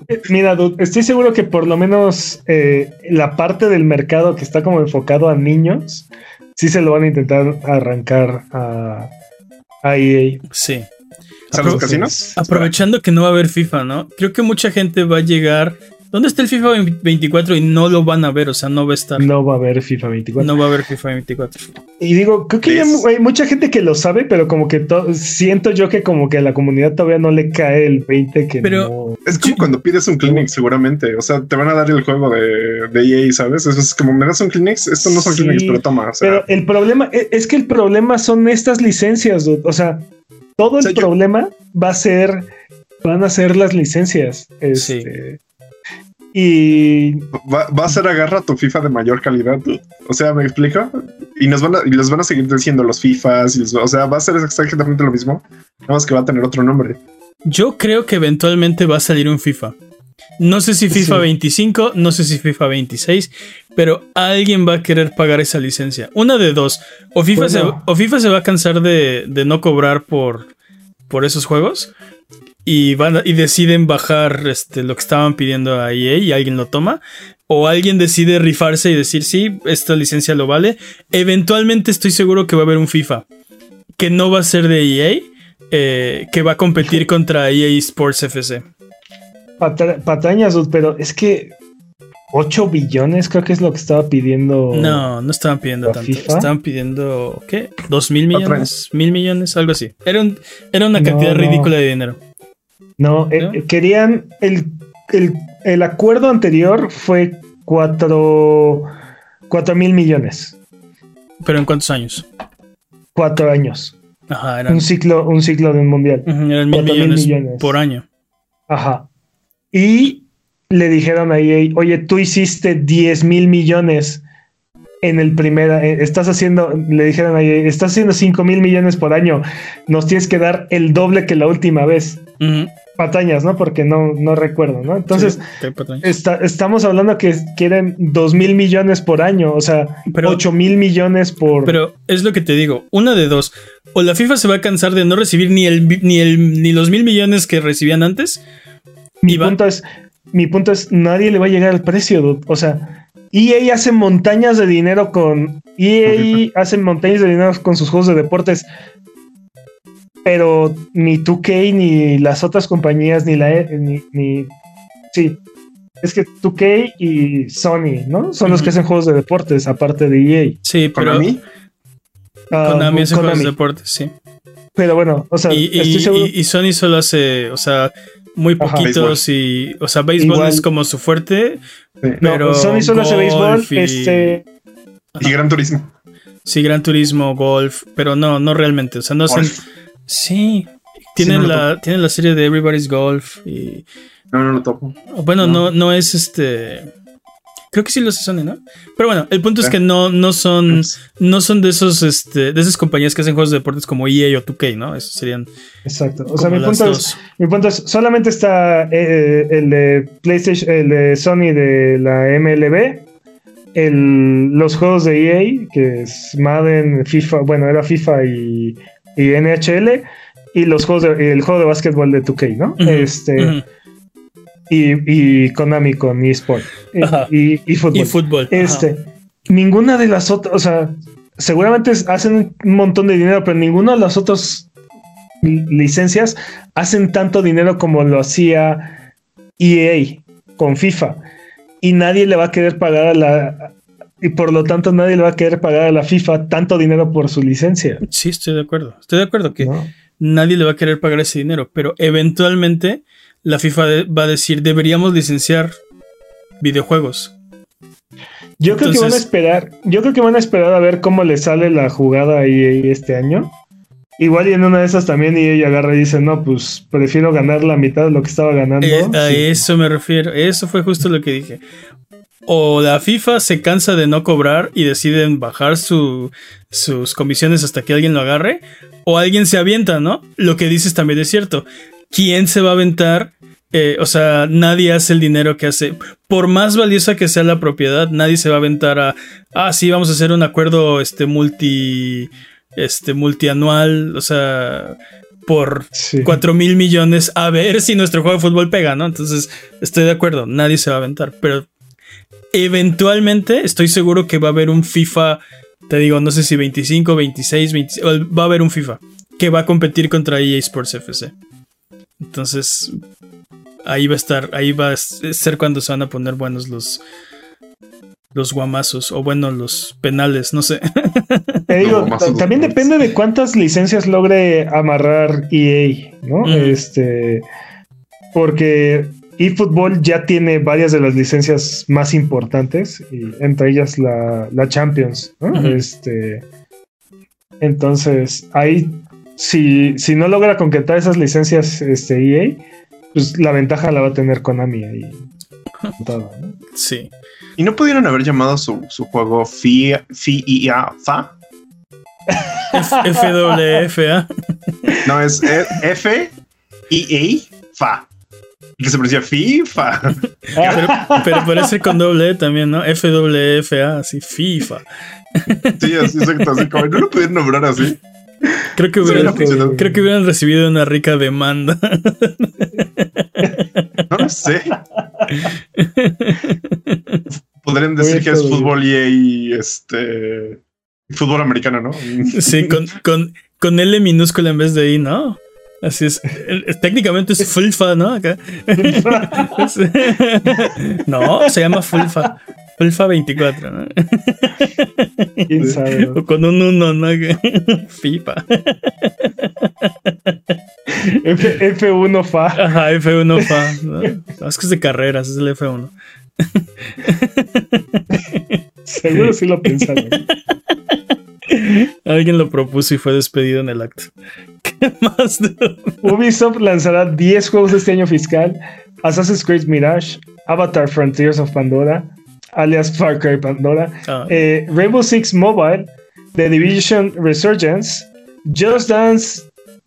Eh, Mira, dude, estoy seguro que por lo menos eh, la parte del mercado que está como enfocado a niños, sí se lo van a intentar arrancar a, a EA. Sí. Sea, los casinos. Aprovechando que no va a haber FIFA, ¿no? Creo que mucha gente va a llegar. ¿Dónde está el FIFA 24? Y no lo van a ver, o sea, no va a estar. No va a haber FIFA 24. No va a haber FIFA 24. Y digo, creo que ya hay mucha gente que lo sabe, pero como que to- siento yo que como que a la comunidad todavía no le cae el 20 que Pero- no. Es como cuando pides un Kleenex, seguramente. O sea, te van a dar el juego de, de EA, ¿sabes? Eso es como, ¿me das un Kleenex? Estos no son Sí, Kleenex, pero toma. O sea, Pero el problema e- es que el problema son estas licencias, dude. o sea, todo el O sea, yo- problema va a ser, van a ser las licencias. Este, Y va, va a ser agarra tu FIFA de mayor calidad. O sea, ¿me explico? Y nos van a, y les van a seguir diciendo los FIFAs. y les- o sea, va a ser exactamente lo mismo. Nada más que va a tener otro nombre. Yo creo que eventualmente va a salir un FIFA. No sé si FIFA Sí. 25, no sé si FIFA 26, pero alguien va a querer pagar esa licencia. Una de dos. O FIFA, se, Bueno. o FIFA se va a cansar de, de no cobrar por, por esos juegos. Y, van y deciden bajar este, lo que estaban pidiendo a EA y alguien lo toma. O alguien decide rifarse y decir, sí, esta licencia lo vale. Eventualmente estoy seguro que va a haber un FIFA. Que no va a ser de EA. eh, que va a competir contra EA Sports FC. pata- patañas, pero es que 8 billones creo que es lo que estaba pidiendo. No, no estaban pidiendo ¿La tanto. FIFA? Estaban pidiendo, ¿qué? ¿Dos mil Otra millones? ¿Mil millones? Algo así. Era, un- era una No, cantidad no. ridícula de dinero. No, eh, ¿No? eh, querían. El, el, el acuerdo anterior fue 4 mil millones. ¿Pero en cuántos años? 4 años. Ajá, eran, Un ciclo, un ciclo de un mundial. eran mil cuatro mil millones, millones. por año. Ajá. Y le dijeron a EA, oye, tú hiciste 10 mil millones en el primer, eh, estás haciendo, le dijeron a EA, estás haciendo 5 mil millones por año, nos tienes que dar el doble que la última vez. Patañas, ¿no? Porque no, no recuerdo, ¿no? Entonces, Sí, está- estamos hablando que quieren 2 mil millones por año, o sea, Pero- 8 mil millones por... Pero es lo que te digo, una de dos. O la FIFA se va a cansar de no recibir ni el ni el ni los mil millones que recibían antes. Mi va- punto es, mi punto es, nadie le va a llegar al precio, dude. O sea, EA hace montañas de dinero con. EA hace montañas de dinero con sus juegos de deportes. Pero ni 2K, ni las otras compañías, ni la. E- Ni, ni- sí. Es que 2K y Sony, ¿no? Son los que hacen juegos de deportes, aparte de EA. Sí, pero Konami. Ah, Konami hace juegos Konami. de deportes, sí. Pero bueno, o sea, Y, y- estoy seguro. y- y Sony solo hace, o sea, muy Ajá. poquitos y, o sea, béisbol Igual. es como su fuerte, Sí. no, pero Sony solo hace béisbol. y- Este. Y Gran Turismo. sí, Gran Turismo, golf, pero no, no realmente, o sea, no hacen, Golf. Sí, tienen no lo la, tienen la serie de Everybody's Golf y, No, no, no topo. bueno, no, No. no es este, creo que sí lo hace Sony, ¿no? Pero bueno, el punto es que no, no son, no son de esos, este, de esas compañías que hacen juegos de deportes como EA o 2K, ¿no? Esos serían Exacto. O sea, mi punto es. Mi punto es, solamente está eh, el de PlayStation, el de Sony de la MLB, el, los juegos de EA, que es Madden, FIFA, bueno, era FIFA y, y NHL, y los juegos de, el juego de básquetbol de 2K, ¿no? Este, y, y Konami con eSport. Y- Ajá. Y, y fútbol. Ajá. Este, ninguna de las otras, o sea, seguramente hacen un montón de dinero, pero ninguna de las otras li- licencias hacen tanto dinero como lo hacía EA con FIFA. Y nadie le va a querer pagar a la. Y por lo tanto, nadie le va a querer pagar a la FIFA tanto dinero por su licencia. Sí, estoy de acuerdo. Estoy de acuerdo que ¿no? nadie le va a querer pagar ese dinero, pero eventualmente la FIFA va a decir deberíamos licenciar videojuegos. Yo creo que van a esperar. Yo creo que van a esperar a ver cómo le sale la jugada a EA este año. Igual y en una de esas también EA agarra y dice, no, pues prefiero ganar la mitad de lo que estaba ganando. Eh, a Sí. eso me refiero. Eso fue justo lo que dije. O la FIFA se cansa de no cobrar y deciden bajar su- sus comisiones hasta que alguien lo agarre. O alguien se avienta, ¿no? Lo que dices también es cierto. ¿Quién se va a aventar? Eh, o sea, nadie hace el dinero que hace. Por más valiosa que sea la propiedad, nadie se va a aventar a. Ah, sí, vamos a hacer un acuerdo este multi. Este multianual. O sea. por Sí. 4 mil millones a ver si nuestro juego de fútbol pega, ¿no? Entonces, estoy de acuerdo, nadie se va a aventar, pero eventualmente estoy seguro que va a haber un FIFA, te digo, no sé si 25, 26, 26, va a haber un FIFA que va a competir contra EA Sports FC. Entonces, ahí va a estar, ahí va a ser cuando se van a poner buenos los los guamazos o bueno, los penales, no sé. Te digo, también depende de cuántas licencias logre amarrar EA, ¿no? Este, porque eFootball ya tiene varias de las licencias más importantes, y entre ellas la, la Champions. Este, entonces, ahí, si, si no logra concretar esas licencias este, EA, pues la ventaja la va a tener Konami ahí. Todo, ¿no? Sí. ¿Y no pudieron haber llamado su, su juego FI, FIA, FA? FWFA. No, es F, I, A, FA. Y que se pronuncia FIFA. Pero, pero parece con doble E también, ¿no? FWFA, así, FIFA. Sí, así, exacto. Así como, ¿no lo pudieron nombrar así? Creo que Sí, hubieran, no funcionó. creo que hubieran recibido una rica demanda. No lo sé. Podrían decir que es fútbol y este. Fútbol americano, ¿no? Sí, con, con, con L minúscula en vez de I, ¿no? Así es. Técnicamente es Fulfa, ¿no? Acá. No, se llama Fulfa. Fulfa 24, ¿no? ¿Quién sabe? O con un 1, ¿no? FIFA. F, F1 FA. Ajá, F1 FA. No, es que es de carreras, es el F1. Seguro sí lo pensaron. Alguien lo propuso y fue despedido en el acto. ¿Qué más? Ubisoft lanzará 10 juegos este año fiscal: Assassin's Creed Mirage, Avatar Frontiers of Pandora, alias Far Cry Pandora, Ah, eh, Rainbow Six Mobile, The Division Resurgence, Just Dance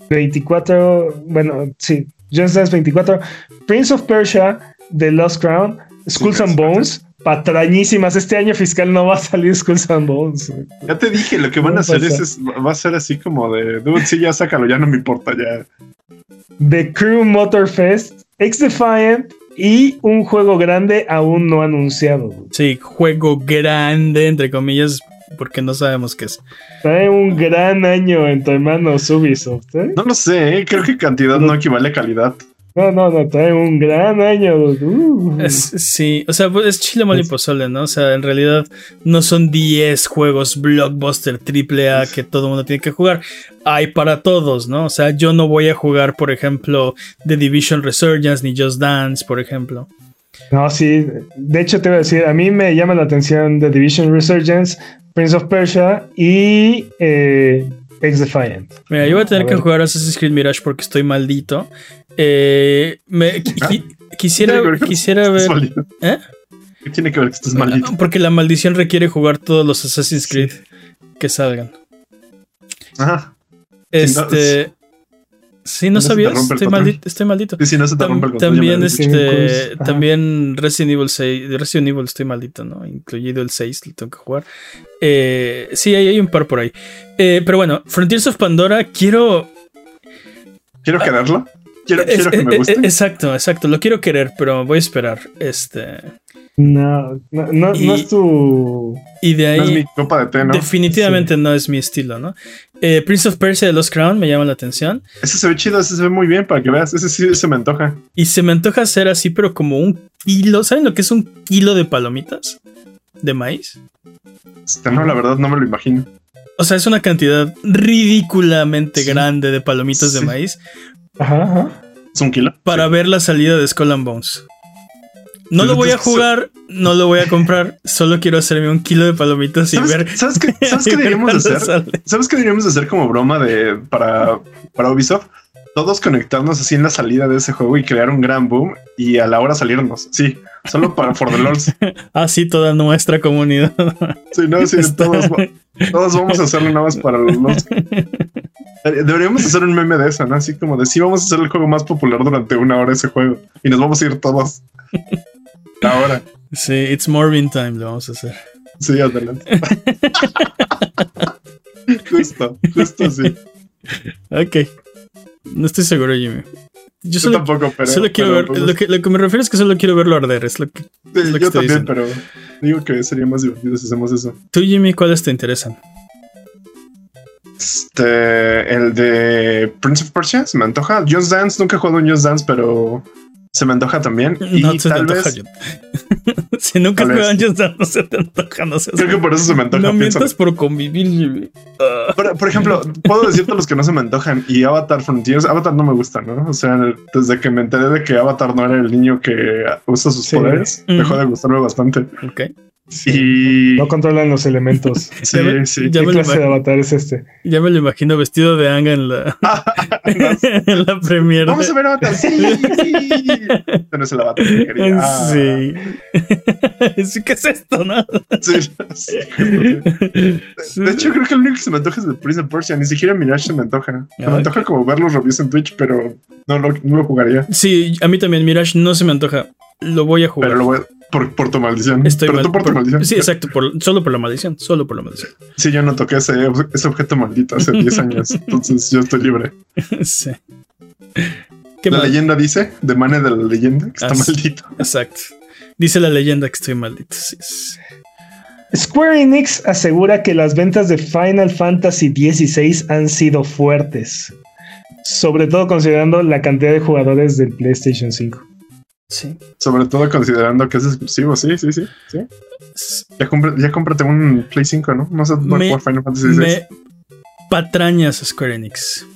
24, bueno, sí, Just Dance 24, Prince of Persia, The Lost Crown, Skulls and Bones, patrañísimas. Este año fiscal no va a salir Skulls and Bones. Ya te dije, lo que van a hacer es- va a ser así como de, dude, sí, ya sácalo, ya no me importa, ya. The Crew Motorfest, X Defiant y un juego grande aún no anunciado. sí, juego grande, entre comillas, porque no sabemos qué es. Trae un gran año en tu hermano Ubisoft. ¿eh? No lo sé, ¿eh? creo que cantidad no equivale a calidad. No, no, no, trae un gran año. Uh. Es- sí, o sea, pues, es chile mole pozole, ¿no? O sea, en realidad no son 10 juegos blockbuster triple A que todo el mundo tiene que jugar. Hay para todos, ¿no? O sea, yo no voy a jugar, por ejemplo, The Division Resurgence ni Just Dance, por ejemplo. No, sí. De hecho, te voy a decir, a mí me llama la atención The Division Resurgence, Prince of Persia y eh, X Defiant. Mira, yo voy a tener A que ver. jugar Assassin's Creed Mirage porque estoy maldito. Eh, me, qui- qui- quisiera, quisiera ver. ¿Eh? ¿Qué tiene que ver que estés maldito? Porque la maldición requiere jugar todos los Assassin's Sí. Creed que salgan. Ajá. Este. Sí, no no sabías. Estoy maldito, estoy maldito. Y si no se te rompe el control, también me este también Resident Evil 6 de Resident Evil estoy maldito no incluido el 6 lo tengo que jugar Eh, sí hay, hay un par por ahí Eh, pero bueno Frontiers of Pandora quiero Quiero quererlo. Quiero, es- quiero que me eh, guste. eh, exacto exacto lo quiero querer pero voy a esperar este No, no, no, Y- no es tu. y de ahí no es mi copa de té, ¿no? definitivamente no es mi estilo no Eh, Prince of Persia de Lost Crown me llama la atención Ese se ve chido, ese se ve muy bien para que veas. Ese sí se me antoja. y se me antoja hacer así pero como un kilo ¿saben lo que es un kilo de palomitas de maíz? Este, no, la verdad no me lo imagino. O sea, es una cantidad ridículamente Sí. grande de palomitas de maíz Ajá, ajá. ¿Es un kilo? para ver la salida de Skull and Bones. No lo voy a jugar, no lo voy a comprar, solo quiero hacerme un kilo de palomitas y ¿Sabes, ver. ¿sabes qué, ¿sabes qué y ver deberíamos hacer? sale. ¿Sabes qué deberíamos de hacer como broma de para, para Ubisoft? Todos conectarnos así en la salida de ese juego y crear un gran boom y a la hora salirnos. Sí, solo para For the Lords. Así toda nuestra comunidad. Sí, no, sí, Está- todos, todos vamos a hacerlo nada más para los Lords. Deberíamos hacer un meme de eso, ¿no? Así como de sí, vamos a hacer el juego más popular durante una hora ese juego y nos vamos a ir todos. Ahora, Sí, it's Morbin time, lo vamos a hacer. sí, adelante. justo, justo sí. Ok. No estoy seguro, Jimmy. Yo Yo solo, tampoco, pero. solo quiero pero, ver. pues, Lo que, lo que me refiero es que solo quiero verlo arder. Es lo que, sí, es lo que yo estoy también, diciendo. pero digo que sería más divertido si hacemos eso. Tú, Jimmy, ¿cuáles te interesan? Este, el de Prince of Persia se me antoja. Just Dance, nunca he jugado un Just Dance, pero se me antoja también. Y No se te tal antoja, vez, si nunca juegan Just no se te antoja, no seas- creo que por eso se me antoja. No mientas por convivir. Ah. Por, por ejemplo, puedo decirte los que no se me antojan y Avatar Frontiers. Avatar no me gusta, ¿no? O sea, desde que me enteré de que Avatar no era el niño que usa sus Sí. poderes, Ujú. dejó de gustarme bastante. Ok. Y No controlan los elementos. sí, Ya me- sí. ya ¿Qué clase de avatar es este? Ya me lo imagino vestido de Anga en la, en la premiere. Vamos a ver Avatar. Sí, sí. Este no es el Avatar que quería. Ah, Sí. sí. ¿Qué es esto, no? sí, sí. De hecho, creo que el único que se me antoja es de Prince of Persia. Ni siquiera Mirage se me antoja. Se me Ah, antoja como ver los reviews en Twitch, pero no, lo- no lo jugaría. Sí, a mí también Mirage no se me antoja. Lo voy a jugar. Pero lo voy por, por tu maldición. Estoy pero mal- tú por, tu maldición. Sí, exacto, por- solo por la maldición, solo por la maldición. Sí, yo no toqué ese, ese objeto maldito hace 10 años. Entonces yo estoy libre. sí. ¿Qué La leyenda dice, de Mane de la leyenda, que está Ah, maldito. Exacto. Dice la leyenda que estoy maldito. sí, sí. Square Enix asegura que las ventas de Final Fantasy XVI han sido fuertes, sobre todo considerando la cantidad de jugadores del PlayStation 5. Sí. Sobre todo considerando que es exclusivo. Sí, sí, sí. sí. Ya, compré- ya cómprate un Play 5, ¿no? No sé Me- por Final Fantasy XVI. Me patrañas Square Enix.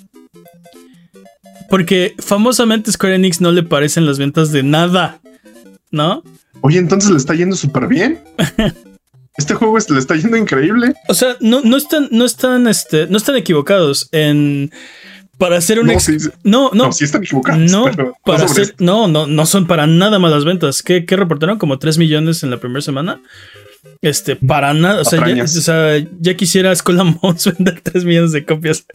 Porque famosamente Square Enix no le parecen las ventas de nada. ¿No? Oye, entonces le está yendo súper bien. Este juego es- le está yendo increíble. O sea, no, no están, no están, este, no están equivocados en. Para hacer un No, ex- sí, sí. no, no, No, sí están. No, para no no, no, no son para nada malas ventas. ¿Qué, qué reportaron? Como 3 millones en la primera semana. Este, para nada. O sea, ya, o sea, ya quisiera Skull and Bones vender 3 millones de copias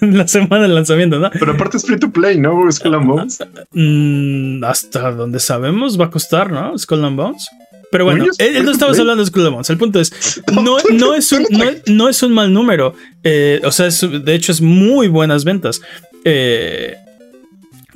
en la semana del lanzamiento, ¿no? Pero aparte es free to play, ¿no? Skull and Bones. Mm, hasta donde sabemos va a costar, ¿no? Skull and Bones. Pero bueno, él, no play. hablando de Skull and Bones. El punto es, no, no, es, un, no, no es un mal número. Eh, o sea, es- de hecho es muy buenas ventas. Eh,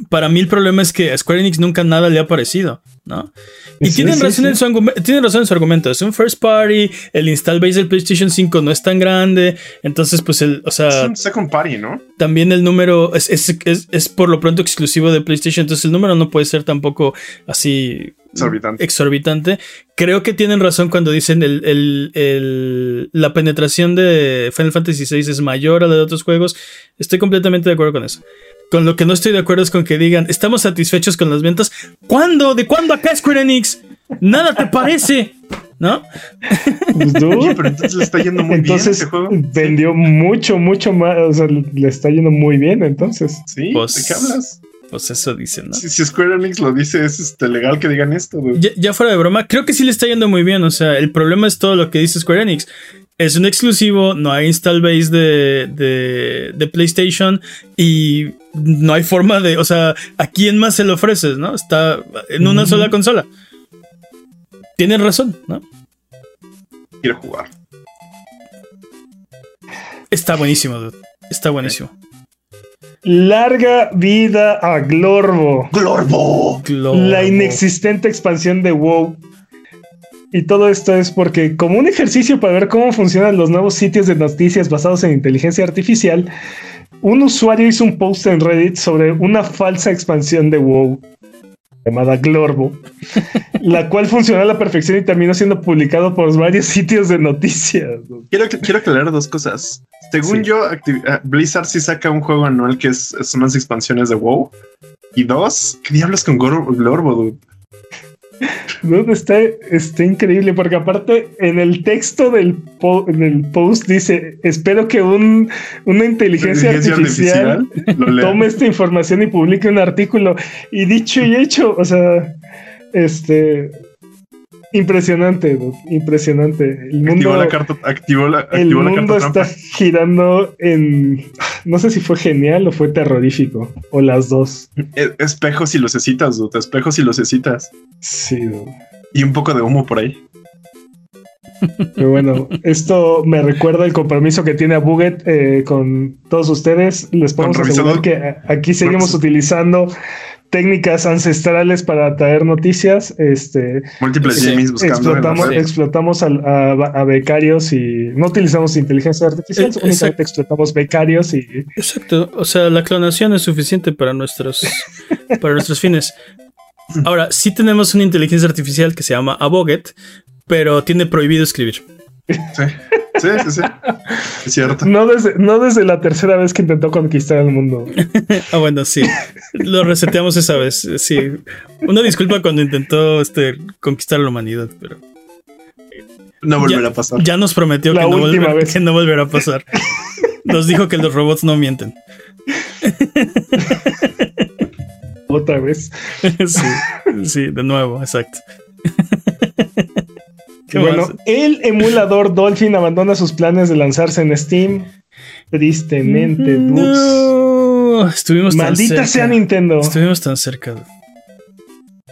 para mí el problema es que a Square Enix nunca nada le ha parecido, ¿no? Y Sí, tienen, sí, razón sí. En su tienen razón en su argumento. Es un first party, el install base del PlayStation 5 no es tan grande. Entonces, pues el, o Es sea, un second party, ¿no? también el número es, es, es- es por lo pronto exclusivo de PlayStation. Entonces el número no puede ser tampoco así Exorbitante. exorbitante. Creo que tienen razón cuando dicen el, el- el- la penetración de Final Fantasy VI es mayor a la de otros juegos. Estoy completamente de acuerdo con eso. Con lo que no estoy de acuerdo es con que digan, estamos satisfechos con las ventas. ¿Cuándo? ¿De cuándo acá Square Enix? Nada te parece, ¿no? Pues, Oye, dude, pero entonces le está yendo muy entonces bien ese juego. vendió mucho, mucho más. O sea, le está yendo muy bien. Entonces, Sí, Pues- ¿de qué hablas? Pues eso dicen, ¿no? Si, si Square Enix lo dice, es este, legal que digan esto. Ya, ya fuera de broma, creo que sí le está yendo muy bien. O sea, el problema es todo lo que dice Square Enix. Es un exclusivo, no hay install base de, de, de PlayStation y no hay forma de. O sea, ¿a quién más se lo ofreces, no? Está en una sola consola. Tienen razón, ¿no? Quiero jugar. Está buenísimo, dude. Está buenísimo. larga vida a Glorbo. ¡Glorbo! La inexistente expansión de WoW. Y todo esto es porque, como un ejercicio para ver cómo funcionan los nuevos sitios de noticias basados en inteligencia artificial, un usuario hizo un post en Reddit sobre una falsa expansión de WoW llamada Glorbo, la cual funcionó a la perfección y terminó siendo publicado por varios sitios de noticias. Quiero, quiero aclarar dos cosas. Según Sí. yo, Activ- ah, Blizzard sí saca un juego anual que es, son unas expansiones de WoW. Y dos, ¿qué diablos con Glorbo, dude? ¿Dónde está? Está increíble porque aparte en el texto del, po- en el post dice, espero que un, una inteligencia, Inteligencia artificial, lea. tome esta información y publique un artículo. Y dicho y hecho, o sea, este... Impresionante, dude, impresionante. El mundo, Activó la carta, activó la, el activó la mundo carta está trampa. girando en... No sé si fue genial o fue terrorífico, o las dos. Espejos y lucecitas, dude. Espejos y lucecitas. Sí, dude. Y un poco de humo por ahí. Pero bueno, esto me recuerda el compromiso que tiene a Buget eh, con todos ustedes. Les podemos asegurar que aquí seguimos utilizando técnicas ancestrales para traer noticias. Este, Múltiples Explotamos, explotamos a, becarios y no utilizamos inteligencia artificial, eh, únicamente explotamos becarios y. Exacto. O sea, la clonación es suficiente para nuestros, para nuestros fines. Ahora, sí tenemos una inteligencia artificial que se llama Aboget, pero tiene prohibido escribir. Sí. Sí, sí, sí. Es cierto. No desde, no desde la tercera vez que intentó conquistar el mundo. ah, bueno, sí. Lo reseteamos esa vez. Sí. Una disculpa cuando intentó este, conquistar la humanidad, pero. No volverá a pasar. Ya nos prometió que no, que no volverá a pasar. Nos dijo que los robots no mienten. Otra vez. Sí, sí, de nuevo, exacto bueno, el emulador Dolphin abandona sus planes de lanzarse en Steam. Tristemente, no. Estuvimos Maldita tan cerca. sea Nintendo. Estuvimos tan cerca.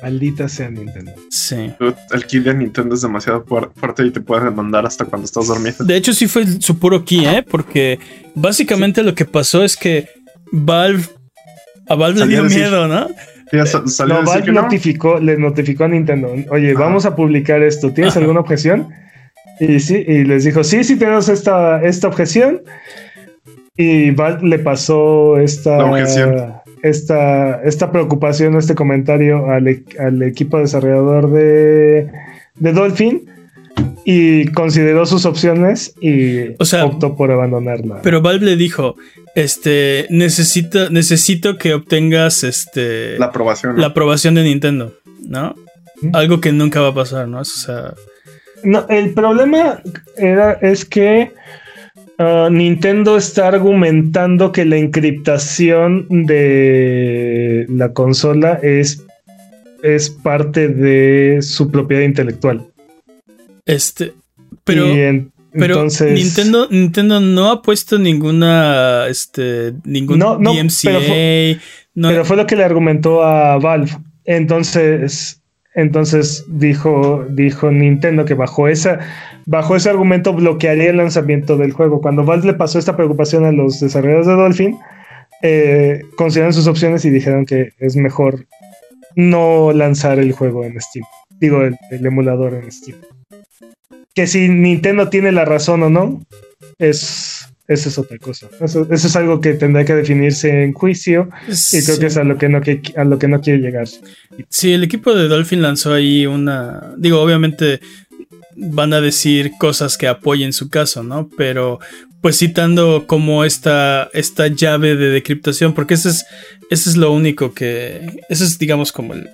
Maldita sea Nintendo. Sí. El key de Nintendo es demasiado fuerte y te puede mandar hasta cuando estás dormido. De hecho, sí fue su puro key, ¿eh? Porque básicamente lo que pasó es que Valve. A Valve le dio miedo, ¿no? No, Valve notificó, le notificó a Nintendo, oye, vamos a publicar esto, ¿tienes alguna objeción? Y sí, y les dijo, sí, sí tenemos esta, esta objeción. Y Valve le pasó esta, esta, esta preocupación, este comentario al, e, al equipo desarrollador de, de Dolphin y consideró sus opciones y optó por abandonarla. Pero Valve le dijo, este, necesito, necesito que obtengas este, la aprobación, la aprobación de Nintendo, ¿no? Algo que nunca va a pasar, ¿no? O sea, no, el problema era, es que uh, Nintendo está argumentando que la encriptación de la consola es, es parte de su propiedad intelectual. Este, pero, entonces, Nintendo, Nintendo no ha puesto ninguna, este, ningún no, no, Pero fue, pero fue lo que le argumentó a Valve. Entonces, entonces dijo, dijo Nintendo que bajo esa, bajo ese argumento bloquearía el lanzamiento del juego. Cuando Valve le pasó esta preocupación a los desarrolladores de Dolphin, eh, consideraron sus opciones y dijeron que es mejor no lanzar el juego en Steam. Digo, el emulador en Steam que si Nintendo tiene la razón o no, es, eso es otra cosa. Eso, es algo que tendrá que definirse en juicio y creo que es a lo que no, a lo que no quiere llegar. Sí, el equipo de Dolphin lanzó ahí una... Digo, obviamente van a decir cosas que apoyen su caso, ¿no? Pero pues citando como esta, esta llave de decriptación, porque ese es, ese es lo único que... Ese es, digamos, como el,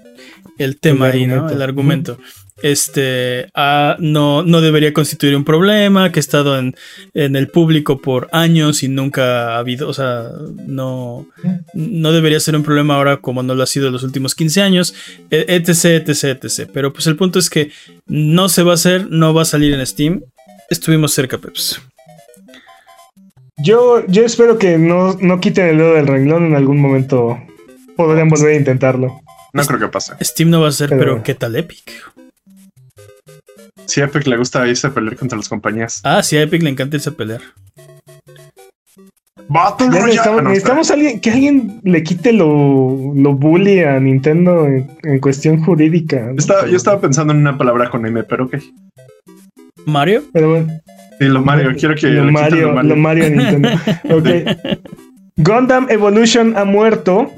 el tema ahí, ¿no? El argumento este ah, no, no debería constituir un problema, que ha estado en, el público por años y nunca ha habido, o sea, no, no debería ser un problema ahora como no lo ha sido en los últimos 15 años, e, etc, etc, etc. Pero pues el punto es que no se va a hacer, no va a salir en Steam. Estuvimos cerca, Peps. Yo, yo espero que no, no quiten el dedo del renglón en algún momento. Podrían volver a intentarlo. No creo que pase. Steam no va a ser, pero, pero ¿qué tal Epic? Sí, a Epic le gusta irse a pelear contra las compañías. Ah, sí, a Epic le encanta irse a pelear. necesitamos, alguien, que alguien le quite lo, lo bully a Nintendo en, cuestión jurídica. yo estaba pensando en una palabra con M, pero ok. ¿Mario? Pero bueno. Sí, lo Mario, quiero que lo Mario, lo Mario. Nintendo. ok. Gundam Evolution ha muerto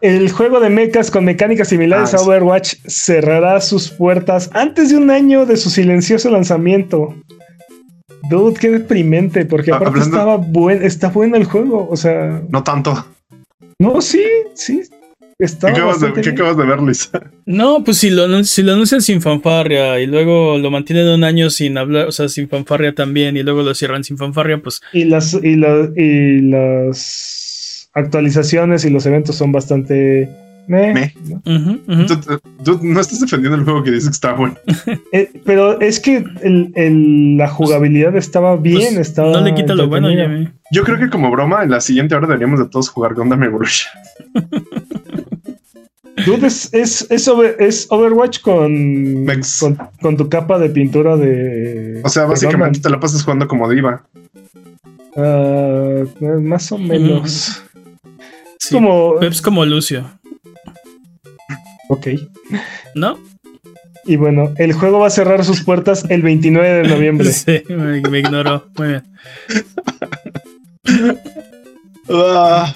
el juego de mechas con mecánicas similares ah, a Overwatch cerrará sus puertas antes de un año de su silencioso lanzamiento. Dude, qué deprimente, porque ah, aparte estaba buen, está bueno el juego, o sea. No tanto. No, sí, sí. ¿Qué acabas, de, ¿Qué acabas, de, ver, Lisa? No, pues si lo, si lo anuncian sin fanfarria y luego lo mantienen un año sin hablar, o sea, sin fanfarria también, y luego lo cierran sin fanfarria, pues. Y las, y, y las actualizaciones y los eventos son bastante... Me. ¿Tú, no estás defendiendo el juego que dices que está bueno. Eh, pero es que la jugabilidad estaba bien. Pues, estaba no le quita lo bueno, Yo creo que como broma, en la siguiente hora deberíamos de todos jugar Gundam Evolution. Dude, es, es, es, over- es Overwatch con, con, con tu capa de pintura de. O sea, básicamente te la pasas jugando como diva. Ah, más o menos. Sí, Como. Peps como Lucio, Ok. ¿no? Y bueno, el juego va a cerrar sus puertas el 29 de noviembre. Sí, me, me ignoró. Muy bien. Ah,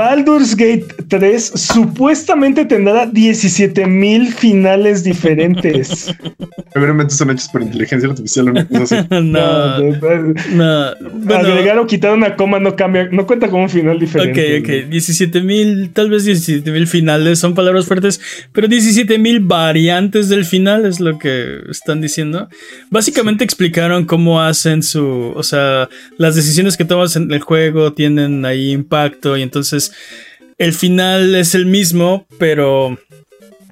Baldur's Gate 3 supuestamente tendrá 17 mil finales diferentes. seguramente son hechos por inteligencia artificial o una cosa así. No, no. Bueno, Agregar o quitar una coma no cambia, no cuenta como un final diferente. Ok, ok. 17 mil, tal vez 17 mil finales son palabras fuertes, pero 17 mil variantes del final es lo que están diciendo. Básicamente explicaron cómo hacen su. O sea, las decisiones que tomas en el juego tienen ahí impacto y entonces el final es el mismo, pero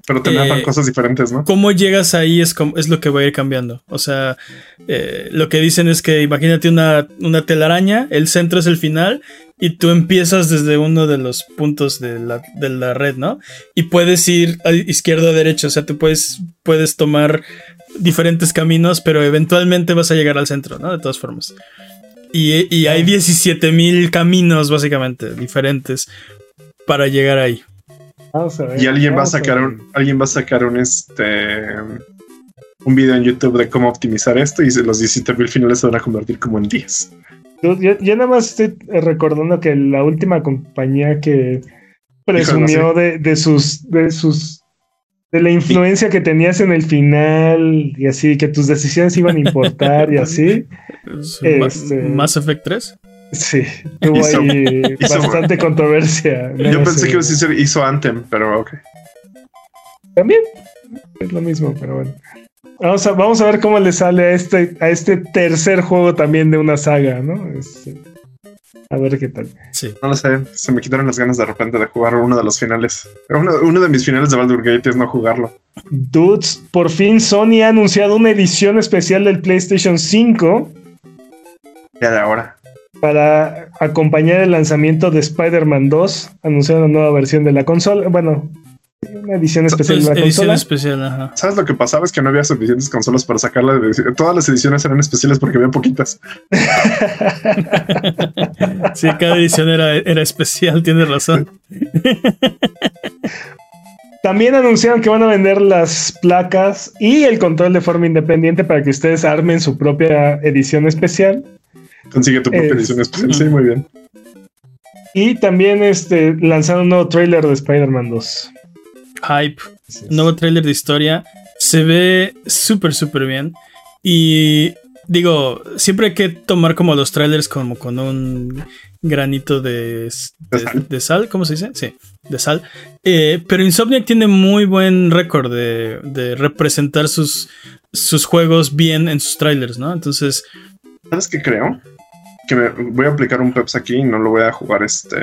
Pero te Eh, cosas diferentes, ¿no? cómo llegas ahí es, como- es lo que va a ir cambiando. O sea, eh, lo que dicen es que imagínate una, una telaraña, el centro es el final y tú empiezas desde uno de los puntos de la, de la red, ¿no? Y puedes ir a izquierda o derecha, o sea, tú puedes, puedes tomar diferentes caminos, pero eventualmente vas a llegar al centro, ¿no? De todas formas. Y, y hay 17 mil caminos, básicamente, diferentes para llegar ahí. Vamos a ver, Y alguien va a sacar un, alguien va a sacar un este un video en YouTube de cómo optimizar esto y los 17 mil finales se van a convertir como en 10. Yo, yo- yo nada más estoy eh, recordando que la última compañía que presumió de, de sus de sus de la influencia que tenías en el final y así que tus decisiones iban a importar y así Es Este- Mass Effect 3. sí tuvo Hizo- ahí hizo- bastante controversia Yo pensé sé. que iba a decir hizo Anthem, pero ok. también es lo mismo pero bueno vamos a, vamos a ver cómo le sale a este a este tercer juego también de una saga no Este, a ver qué tal Sí. No lo sé, se me quitaron las ganas de repente de jugar uno de los finales. Uno, uno de mis finales de Baldur Gate es no jugarlo. Dudes, por fin Sony ha anunciado una edición especial del PlayStation 5 Ya de ahora. para acompañar el lanzamiento de Spider-Man 2. Anunciaron una nueva versión de la consola. Bueno, una edición especial de la edición consola. especial, ajá. ¿Sabes lo que pasaba? Es que no había suficientes consolas para sacarla. de- Todas las ediciones eran especiales porque había poquitas. Sí, cada edición era, era especial, tienes razón. También anunciaron que van a vender las placas y el control de forma independiente para que ustedes armen su propia edición especial. Consigue tu propia Es- edición especial. Sí, muy bien. Y también este, lanzaron un nuevo trailer de Spider-Man 2. Hype, nuevo tráiler de historia. Se ve súper, súper bien. Y digo, siempre hay que tomar como los trailers como con un granito de, De sal, ¿cómo se dice? Sí, de sal. Eh, pero Insomniac tiene muy buen récord de, de representar sus, sus juegos bien en sus trailers, ¿no? Entonces, ¿Sabes qué creo? Que me voy a aplicar un Peps aquí y no lo voy a jugar este.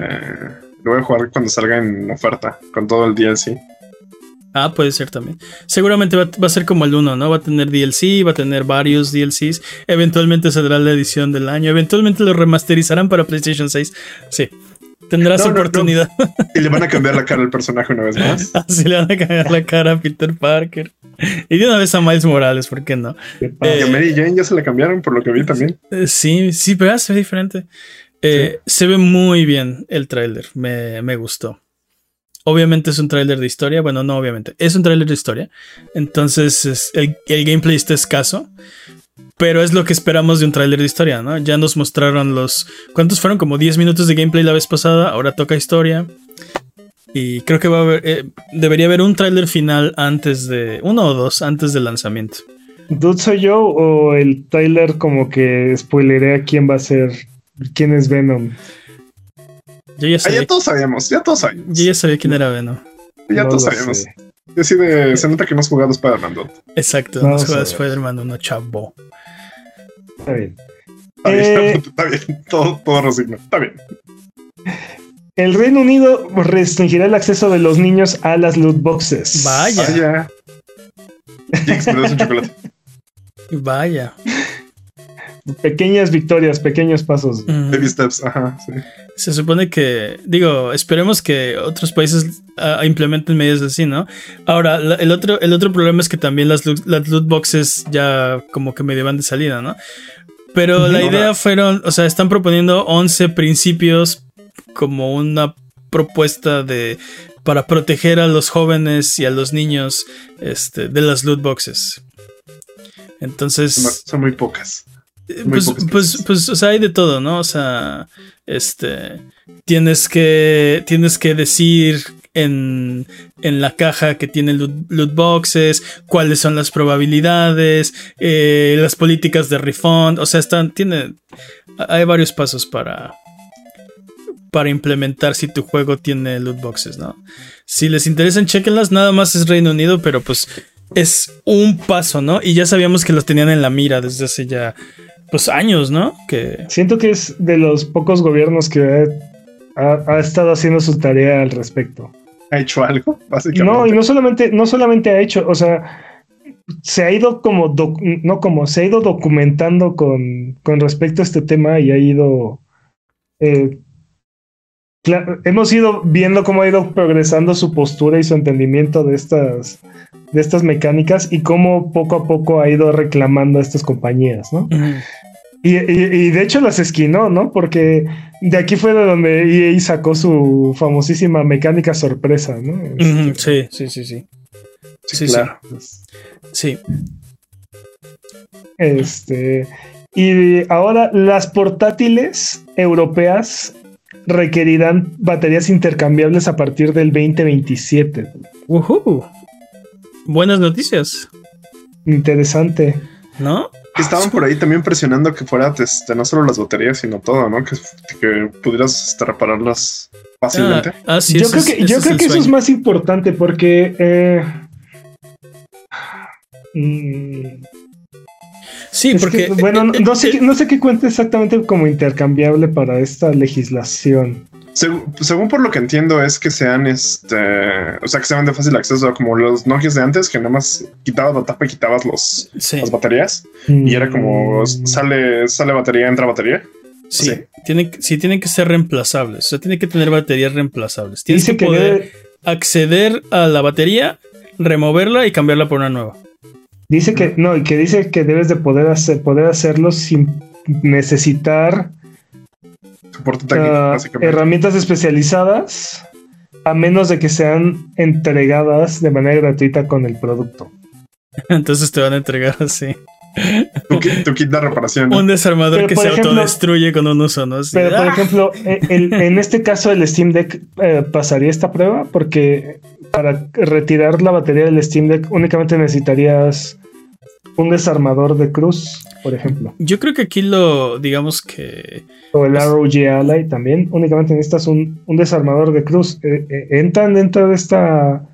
Lo voy a jugar cuando salga en oferta, con todo el DLC. Ah, puede ser también. Seguramente va, va a ser como el 1, ¿no? Va a tener DLC, va a tener varios DLCs. Eventualmente saldrá la edición del año. Eventualmente lo remasterizarán para PlayStation 6. Sí. Tendrás No, no, no. oportunidad. Y le van a cambiar la cara al personaje una vez más. Así le van a cagar la cara a Peter Parker. Y de una vez a Miles Morales, ¿por qué no? A Mary Jane ya se la cambiaron por lo que vi también. Eh, sí, sí, pero ah, se ve diferente. Eh, Se ve muy bien el tráiler. Me, me gustó. Obviamente es un tráiler de historia. Bueno, no obviamente. Es un tráiler de historia. Entonces es- el, gameplay está escaso. Pero es lo que esperamos de un tráiler de historia, ¿no? Ya nos mostraron los... ¿Cuántos fueron? Como 10 minutos de gameplay la vez pasada. Ahora toca historia. Y creo que va a haber... eh, debería haber un tráiler final antes de... Uno o dos antes del lanzamiento. ¿Dude soy yo o el trailer como que spoileré a quién va a ser, quién es Venom? Yo ya Ah, sabía, ya todos sabíamos, ya todos sabíamos. yo ya sabía quién era Venom. Ya No todos sabíamos. sé. Y así de, se nota que no has jugado Spider-Man 2. Exacto, a juega ver. Spider-Man 1, chavo. Está bien. Está bien, Eh, está bien. Todo, todo resigno. Está bien. El Reino Unido restringirá el acceso de los niños a las loot boxes. Vaya. Vaya. Jinx, me das un chocolate. Vaya. Pequeñas victorias, pequeños pasos. Baby steps, ajá, sí. Se supone que, digo, esperemos que otros países uh, implementen medidas así, ¿no? Ahora, la, el, otro, el otro problema es que también las, las loot boxes ya como que medio van de salida, ¿no? Pero la idea fueron, o sea, están proponiendo 11 principios como una propuesta de para proteger a los jóvenes y a los niños este, de las loot boxes. Entonces. Son muy pocas. Pues, pues, pues, o sea, hay de todo, ¿no? O sea, este. Tienes que. Tienes que decir en, en la caja que tiene loot, loot boxes, cuáles son las probabilidades, eh, las políticas de refund. O sea, están. Tiene. Hay varios pasos para, para implementar si tu juego tiene loot boxes, ¿no? Si les interesan, chequenlas, nada más es Reino Unido, pero pues es un paso, ¿no? Y ya sabíamos que los tenían en la mira desde hace ya, pues años, ¿no? Que... Siento que es de los pocos gobiernos que ha, ha estado haciendo su tarea al respecto. ¿Ha hecho algo? Básicamente. No, y no solamente, no solamente ha hecho, o sea, se ha ido como, no como, se ha ido documentando con, con respecto a este tema y ha ido eh, Claro, hemos ido viendo cómo ha ido progresando su postura y su entendimiento de estas, de estas mecánicas y cómo poco a poco ha ido reclamando a estas compañías, ¿no? Y, y, y, de hecho las esquinó, ¿no? Porque de aquí fue de donde EA sacó su famosísima mecánica sorpresa, ¿no? -huh. Sí, sí, sí, sí. Sí, sí claro. Sí. Este. Y ahora las portátiles europeas requerirán baterías intercambiables a partir del 2027. Uh -huh. Buenas noticias. Interesante. ¿No? Estaban por ahí también presionando que fuera este, no solo las baterías, sino todo, ¿no? Que, que pudieras este, repararlas fácilmente. Ah, ah, sí, yo creo que, es, yo creo que eso es más importante porque. Eh, mm, Sí, es porque. Que, bueno, no, no, sé, no sé qué cuenta exactamente como intercambiable para esta legislación. Según, según, por lo que entiendo es que sean este, o sea, que sean de fácil acceso, como los Nokias de antes, que nada más quitabas la tapa y quitabas los, sí. las baterías. Mm. Y era como sale, sale batería, entra batería. Sí, sí. Tienen, sí, tienen que ser reemplazables. O sea, tiene que tener baterías reemplazables. Tienes Dice que que poder debe- acceder a la batería, removerla y cambiarla por una nueva. Dice que no, y que dice que debes de poder hacer, poder hacerlo sin necesitar Soporte técnico, básicamente. herramientas especializadas, a menos de que sean entregadas de manera gratuita con el producto. Entonces te van a entregar así. Tu, kit- tu kit de reparación. ¿no? Un desarmador Pero, que se ejemplo- autodestruye con un uso, ¿no? Así, Pero, por ¡ah! ejemplo, e- el- en este caso el Steam Deck eh, pasaría esta prueba porque para retirar la batería del Steam Deck únicamente necesitarías un desarmador de cruz, por ejemplo. Yo creo que aquí lo, digamos que. O el ROG Ally también. Únicamente necesitas un, un desarmador de cruz. Eh, eh, entran dentro de esta.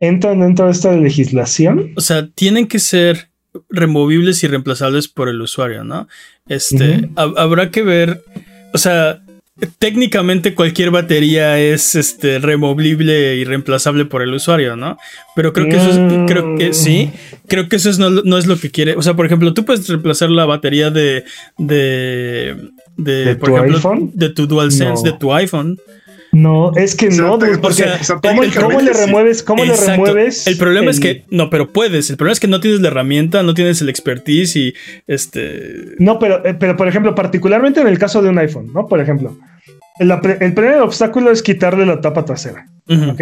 Entran dentro de esta legislación. O sea, tienen que ser removibles y reemplazables por el usuario, ¿no? Este. Habrá que ver. O sea. Técnicamente cualquier batería es este removible y reemplazable por el usuario, ¿no? Pero creo que eso es, Mm. creo que sí, creo que eso es no, no es lo que quiere. O sea, por ejemplo, tú puedes reemplazar la batería de de de, ¿De por tu ejemplo, iPhone? de tu DualSense, No. de tu iPhone. No, es que O sea, no, porque o sea, ¿cómo, le remueves? ¿Cómo le remueves? El problema es que no, pero puedes. El problema es que no tienes la herramienta, no tienes el expertise y este. No, pero, eh, pero por ejemplo, particularmente en el caso de un iPhone, ¿no? Por ejemplo, el primer obstáculo es quitarle la tapa trasera. ¿ok?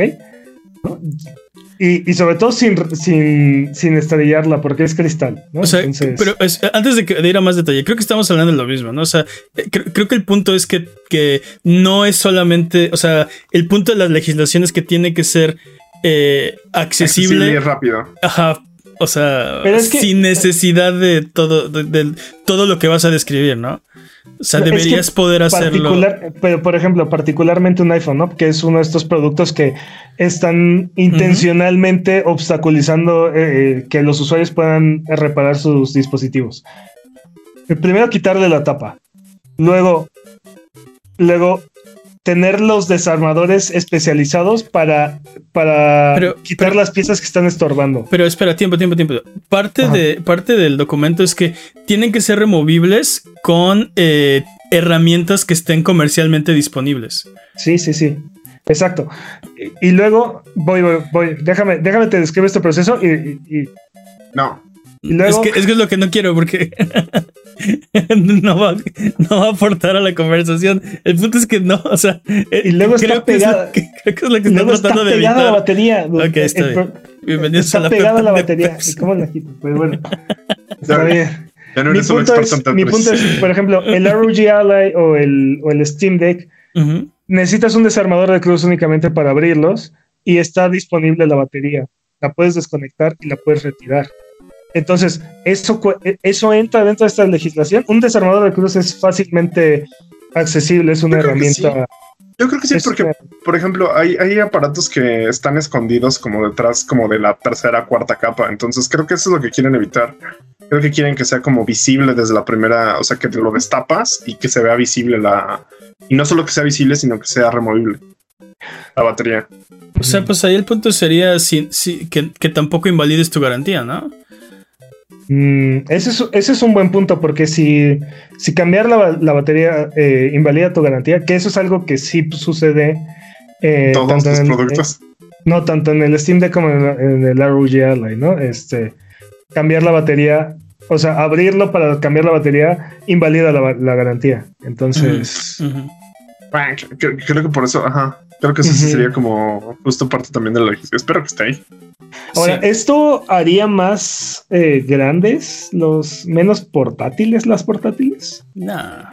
Y, y sobre todo sin, sin, sin estrellarla, porque es cristal, ¿no? O sea, Entonces, pero es- antes de, que- de ir a más detalle, creo que estamos hablando de lo mismo, ¿no? O sea, eh, creo, creo que el punto es que, que no es solamente, o sea, el punto de las legislaciones es que tiene que ser eh, accesible, y rápido. ajá, o sea, Pero es que- sin necesidad de todo, de, de todo lo que vas a describir, ¿no? O sea, Es que deberías poder hacerlo. pero por ejemplo, particularmente un iPhone, ¿no? Que es uno de estos productos que están intencionalmente obstaculizando eh, eh, que los usuarios puedan reparar sus dispositivos. Eh, Primero quitarle la tapa. Luego, luego tener los desarmadores especializados para, para Pero- quitar pero- las piezas que están estorbando. Pero espera, tiempo, tiempo, tiempo. Parte, Ajá. de, parte del documento es que tienen que ser removibles con eh, herramientas que estén comercialmente disponibles. Sí, sí, sí. Exacto. Y, y luego voy, voy, voy. Déjame, déjame te describo este proceso y, y- y- No. y luego. Es, que, es que es lo que no quiero porque no, va, no va a aportar a la conversación. El punto es que no, o sea, eh, Y luego está pegada- que- creo que es lo que está está tratando de pegada la batería. Ok, está El bien. Bienvenidos está a la pegada la batería. Pepsi. ¿Y ¿Cómo la quito? Pues bueno, está bien. Ya no Mi eres punto, es, mi punto es, por ejemplo, el ROG Ally o el, o el Steam Deck, Ujú. necesitas un desarmador de cruz únicamente para abrirlos y está disponible la batería. La puedes desconectar y la puedes retirar. Entonces, eso, cu- eso entra dentro de esta legislación. Un desarmador de cruz es fácilmente accesible, es una Yo herramienta. Yo creo que sí, es porque, una- por ejemplo, hay, hay aparatos que están escondidos como detrás, como de la tercera, cuarta capa. Entonces, creo que eso es lo que quieren evitar. Creo que quieren que sea como visible desde la primera, o sea, que te lo destapas y que se vea visible la. Y no solo que sea visible, sino que sea removible la batería. O sea, pues ahí el punto sería si, si- que, que tampoco invalides tu garantía, ¿no? Mm, ese, es, ese es un buen punto porque si, si cambiar la, la batería eh, invalida tu garantía, que eso es algo que sí sucede. eh, Todos tanto tus en el- productos. No, tanto en el Steam Deck como en, el- en el ROG Ally, ¿no? Este, cambiar la batería, o sea, abrirlo para cambiar la batería invalida la, la garantía. Entonces, Ujú. Creo, creo que por eso, ajá. Creo que eso sería como justo parte también de la legislación. Espero que esté ahí. Ahora, Sí. ¿esto haría más eh, grandes, los menos portátiles, las portátiles? Nah.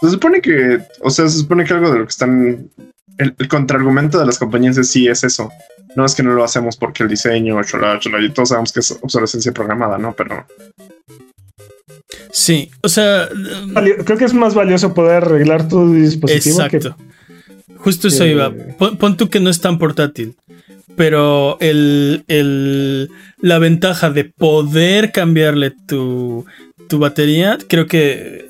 Se supone que, o sea, se supone que algo de lo que están. El, el contraargumento de las compañías es sí es eso. No es que no lo hacemos porque el diseño, chola, chola, y todos sabemos que es obsolescencia programada, ¿no? Pero Sí, o sea, Valio- Creo que es más valioso poder arreglar tu dispositivo exacto. Justo eso que- iba. Pon, pon tú que no es tan portátil. Pero el, el- la ventaja de poder cambiarle tu, tu batería, creo que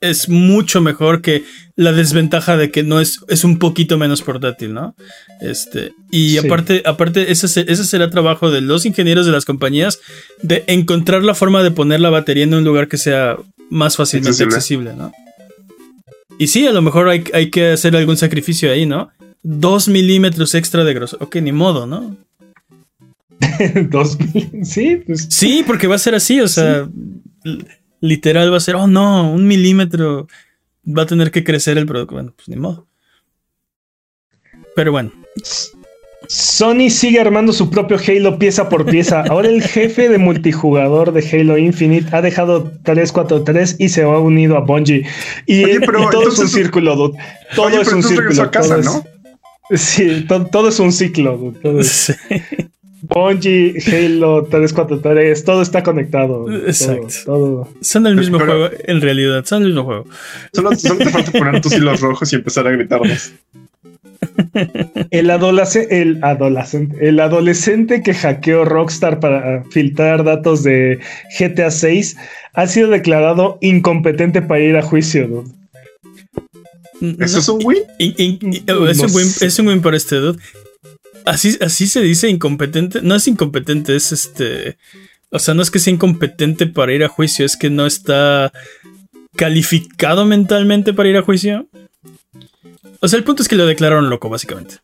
es mucho mejor que la desventaja de que no es, es un poquito menos portátil, ¿no? Este, y Sí. aparte, aparte ese, se- ese será trabajo de los ingenieros de las compañías de encontrar la forma de poner la batería en un lugar que sea más fácilmente Accesible. accesible, ¿no? Y sí, a lo mejor hay, hay que hacer algún sacrificio ahí, ¿no? Dos milímetros extra de grosor. Ok, ni modo, ¿no? que 2000. Sí, pues Sí, porque va a ser así, o sea, literal va a ser, oh no, un milímetro va a tener que crecer el producto. Bueno, pues ni modo. Pero bueno, Sony sigue armando su propio Halo pieza por pieza. Ahora el jefe de multijugador de Halo Infinite ha dejado 343 y se ha unido a Bungie. Y, Oye, y pero todo es un círculo, dude. Todo Oye, es un círculo. a casa, todo es- ¿no? Sí, to- todo es un ciclo. dude. Todo es- sí, Bungie, Halo 343, todo está conectado. Exacto. Todo, son el mismo Pero- juego, en realidad, son el mismo juego. Solo, solo te falta poner tus hilos rojos y empezar a gritarnos. El, adolescente, el adolescente, el adolescente que hackeó Rockstar para filtrar datos de GTA 6 ha sido declarado incompetente para ir a juicio. dude. ¿Eso es un win? In- in- in- No es, un win, sé. es un win para este dude. Así, así se dice incompetente. No es incompetente, es este. O sea, no es que sea incompetente para ir a juicio, es que no está calificado mentalmente para ir a juicio. O sea, el punto es que lo declararon loco, básicamente.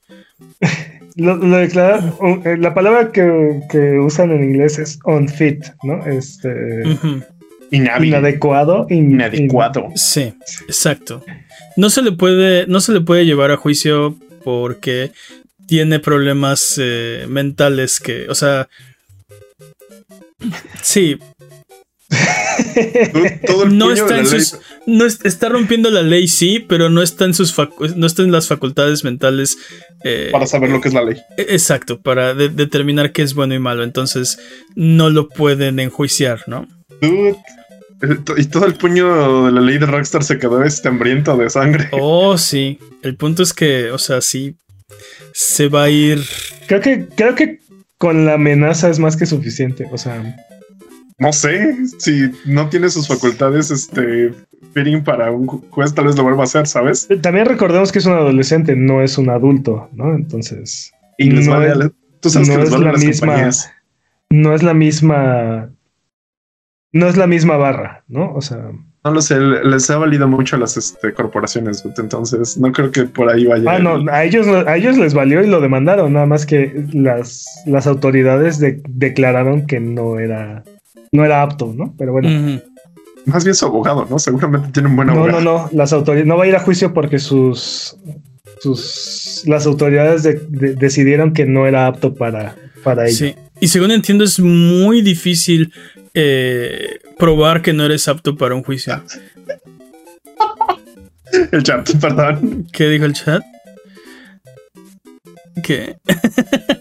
Lo, lo eh, la palabra que, que usan en inglés es unfit, ¿no? Este, inadecuado. in- Inadecuado. Sí, exacto. No se le puede, no se le puede llevar a juicio porque tiene problemas eh, mentales que, o sea, sí, Todo el no está en sus, no es- está rompiendo la ley, sí, pero no está en sus, facu- no está en las facultades mentales. eh, Para saber lo que es la ley. eh, Exacto, para de- determinar qué es bueno y malo. Entonces no lo pueden enjuiciar, ¿no? Dude. Y todo el puño de la ley de Rockstar se quedó este hambriento de sangre. Oh, sí. El punto es que, o sea, sí se va a ir. Creo que, creo que con la amenaza es más que suficiente. O sea, No sé, si no tiene sus facultades, este, fitting para un juez, tal vez lo vuelva a hacer, ¿sabes? También recordemos que es un adolescente, no es un adulto, ¿no? Entonces. Y les no vale, es- a la- tú sabes no que les es vale la las misma- compañías. No es la misma. No es la misma barra, ¿no? O sea. No lo sé, les ha valido mucho a las este, corporaciones, entonces no creo que por ahí vaya. Ah, no, a ellos, no- a ellos les valió y lo demandaron, nada más que las, las autoridades de- declararon que no era, no era apto, ¿no? Pero bueno. Más bien su abogado, ¿no? Seguramente tiene un buen No, abogado. no, no, las autoridades no va a ir a juicio porque sus sus las autoridades de- de- decidieron que no era apto para para ello. Sí. Y según entiendo, es muy difícil eh, probar que no eres apto para un juicio. El chat, perdón. ¿Qué dijo el chat? ¿Qué?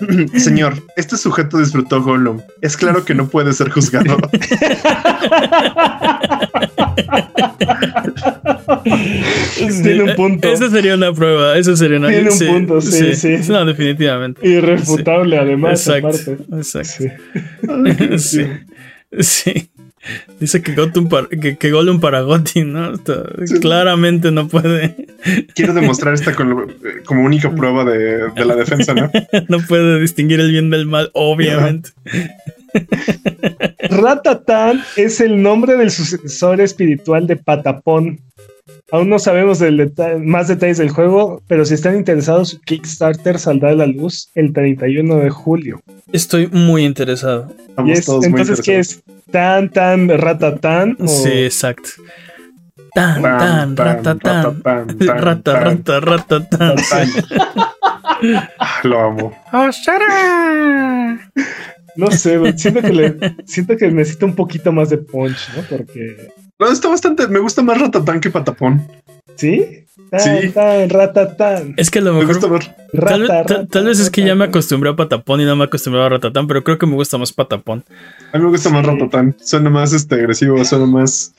Señor, este sujeto disfrutó Gollum. Es claro que no puede ser juzgado. Tiene un punto. Esa sería una prueba. Eso sería una Tiene un punto, sí, sí. No, definitivamente. Irrefutable, además, Exacto. aparte. Exacto. Sí. Dice que Gollum para, que, que Gollum para Gotti, ¿no? Está- Sí. Claramente no puede. Quiero demostrar esta con- eh, como única prueba de, de la defensa, ¿no? No puede distinguir el bien del mal, obviamente. Ratatán es el nombre del sucesor espiritual de Patapón. Aún no sabemos del deta- más detalles del juego, pero si están interesados, su Kickstarter saldrá a la luz el 31 de julio. Estoy muy interesado. Estamos es- todos muy entonces, ¿qué es? ¿Tan, tan, ratatán? o- Sí, exacto. Tan, tan, ratatán. Rata, rata, ratatán. tan. Ah, Lo amo. No sé, siento que, le- siento que necesita un poquito más de punch, ¿no? Porque... No, está bastante. Me gusta más Ratatán que Patapón. ¿Sí? Tan, Sí. tan, ratatán. Es que a lo Me mejor. gusta más. Tal, vez- Rata, tal- rata, tal vez es que ya me acostumbré a Patapón y no me acostumbré a Ratatán, pero creo que me gusta más Patapón. A mí me gusta más. Ratatán. Suena más este, agresivo, suena más.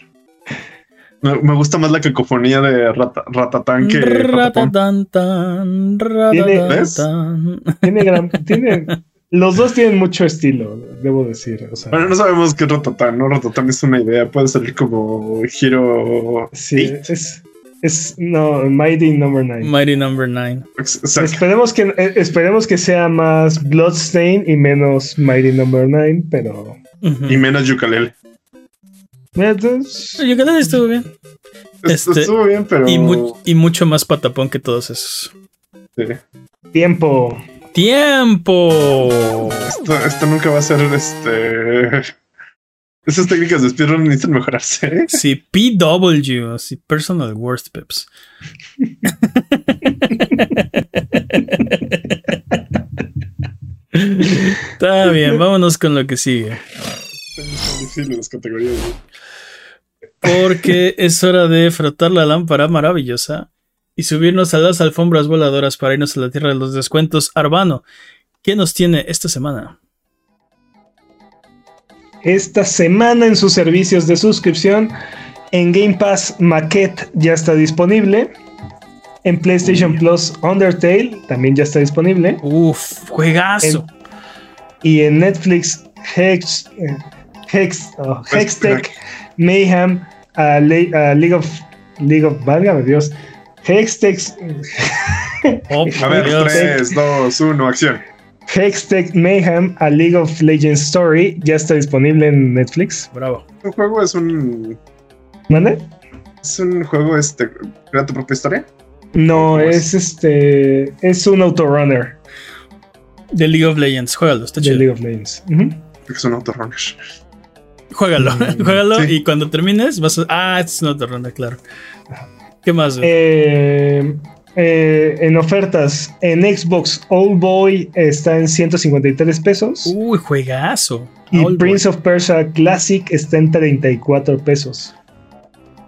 Me, me gusta más la cacofonía de rata, Ratatán que. Ratatán, tan, Tiene- ¿ves? ratatán. Tiene gran... Tiene... Los dos tienen mucho estilo, debo decir. O sea, Bueno, no sabemos qué es Ratatán, ¿no? Ratatán es una idea. Puede salir como giro. sí, es... Es... No, Mighty Number 9. Mighty Number 9. Exacto. Esperemos que, eh, esperemos que sea más Bloodstain y menos Mighty Number 9, pero... Y menos Yucalele. Mira, entonces, que estuvo bien. Es- Este, Estuvo bien, pero. Y, mu- y mucho más Patapón que todos esos. sí. Tiempo. ¡Tiempo! Esto, esto nunca va a ser este. Esas técnicas de speedrun necesitan mejorarse. ¿eh? Sí, PW, sí, Personal Worst Pips. Está bien, vámonos con lo que sigue. Porque es hora de frotar la lámpara maravillosa y subirnos a las alfombras voladoras para irnos a la tierra de los descuentos. Arbano, ¿qué nos tiene esta semana? Esta semana en sus servicios de suscripción, en Game Pass Maquette ya está disponible. En PlayStation Plus Undertale también ya está disponible. Uf, juegazo. Y en Netflix Hex, eh, Hex, oh, Hextech Mayhem a Le- a League of League of válgame Dios. Hextech Oh, A ver, Dios. 3, 2, 1, acción. Hextech Mayhem a League of Legends Story ya está disponible en Netflix. Bravo. Un juego es un. ¿Mande? Es un juego, este. Crea tu propia historia. No, ¿Cómo es este. Es un autorunner De League of Legends, juégalo, está de chido. League of Legends. Ujú. Es un autorunner. Juégalo, Mm, juégalo sí. y cuando termines vas a. Ah, es una otra ronda, claro. ¿Qué más? Eh, eh, en ofertas, en Xbox Old Boy está en 153 pesos. Uy, juegazo. y Old Boy. Prince of Persia Classic está en 34 pesos.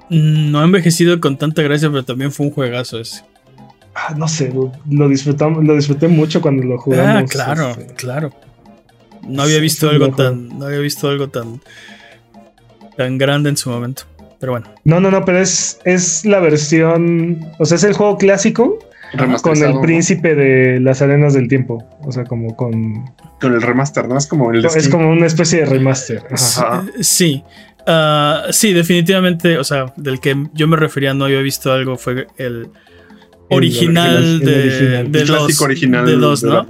Mm, No ha envejecido con tanta gracia, pero también fue un juegazo ese. Ah, no sé, lo, lo disfrutamos, lo disfruté mucho cuando lo jugamos. Ah, claro, este. claro. No había visto algo tan. No había visto algo tan. tan grande en su momento. Pero bueno. No, no, no, pero es, es la versión. O sea, es el juego clásico, Con el príncipe de las arenas del tiempo. O sea, como con. Con el remaster, ¿no? Es como el Es como una especie de remaster. Ajá. Ajá. Sí. Ah, sí, definitivamente. O sea, del que yo me refería, no había visto algo, fue el original original, el de, original. de el clásico dos, original de dos, de ¿no?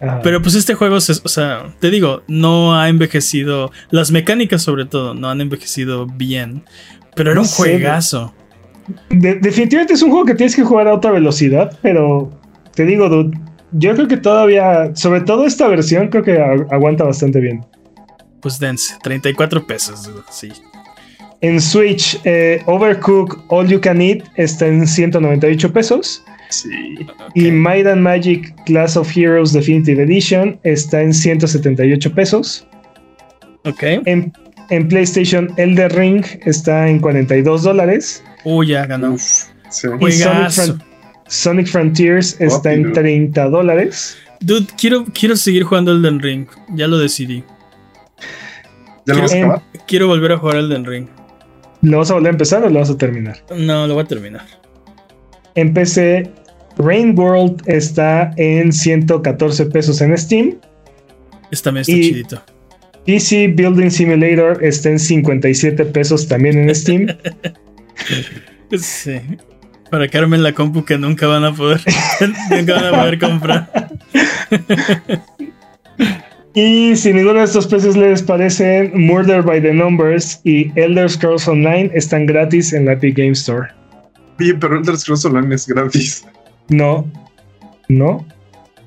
Ajá. Pero pues este juego, se- o sea, te digo, no ha envejecido. Las mecánicas, sobre todo, no han envejecido bien. Pero era No un juegazo. De- definitivamente es un juego que tienes que jugar a otra velocidad, pero te digo, dude, yo creo que todavía, sobre todo esta versión, creo que aguanta bastante bien. Pues dense, 34 pesos. Sí. En Switch, eh, Overcook All You Can Eat está en 198 pesos. Sí. Y Might and Magic Class of Heroes Definitive Edition está en 178 pesos. Ok. En, en PlayStation, Elder Ring está en 42 dólares. Uy, ya ganó. Uf, sí. Y Sonic, Frontiers está en Rápido. 30 dólares. Dude, quiero, quiero seguir jugando Elden Ring. Ya lo decidí. ¿Ya lo vas a acabar? Quiero volver a jugar Elden Ring. ¿Lo vas a volver a empezar o lo vas a terminar? No, lo voy a terminar. En PC, Rain World está en 114 pesos en Steam. Este también está Y- chidito. PC Building Simulator está en 57 pesos también en Steam. Sí. Para quedarme en la compu que nunca van a poder, nunca van a poder comprar. y si ninguno de estos precios les parecen, Murder by the Numbers y Elder Scrolls Online están gratis en la Epic Game Store. Oye, pero Elder Scrolls Online es gratis. No, no.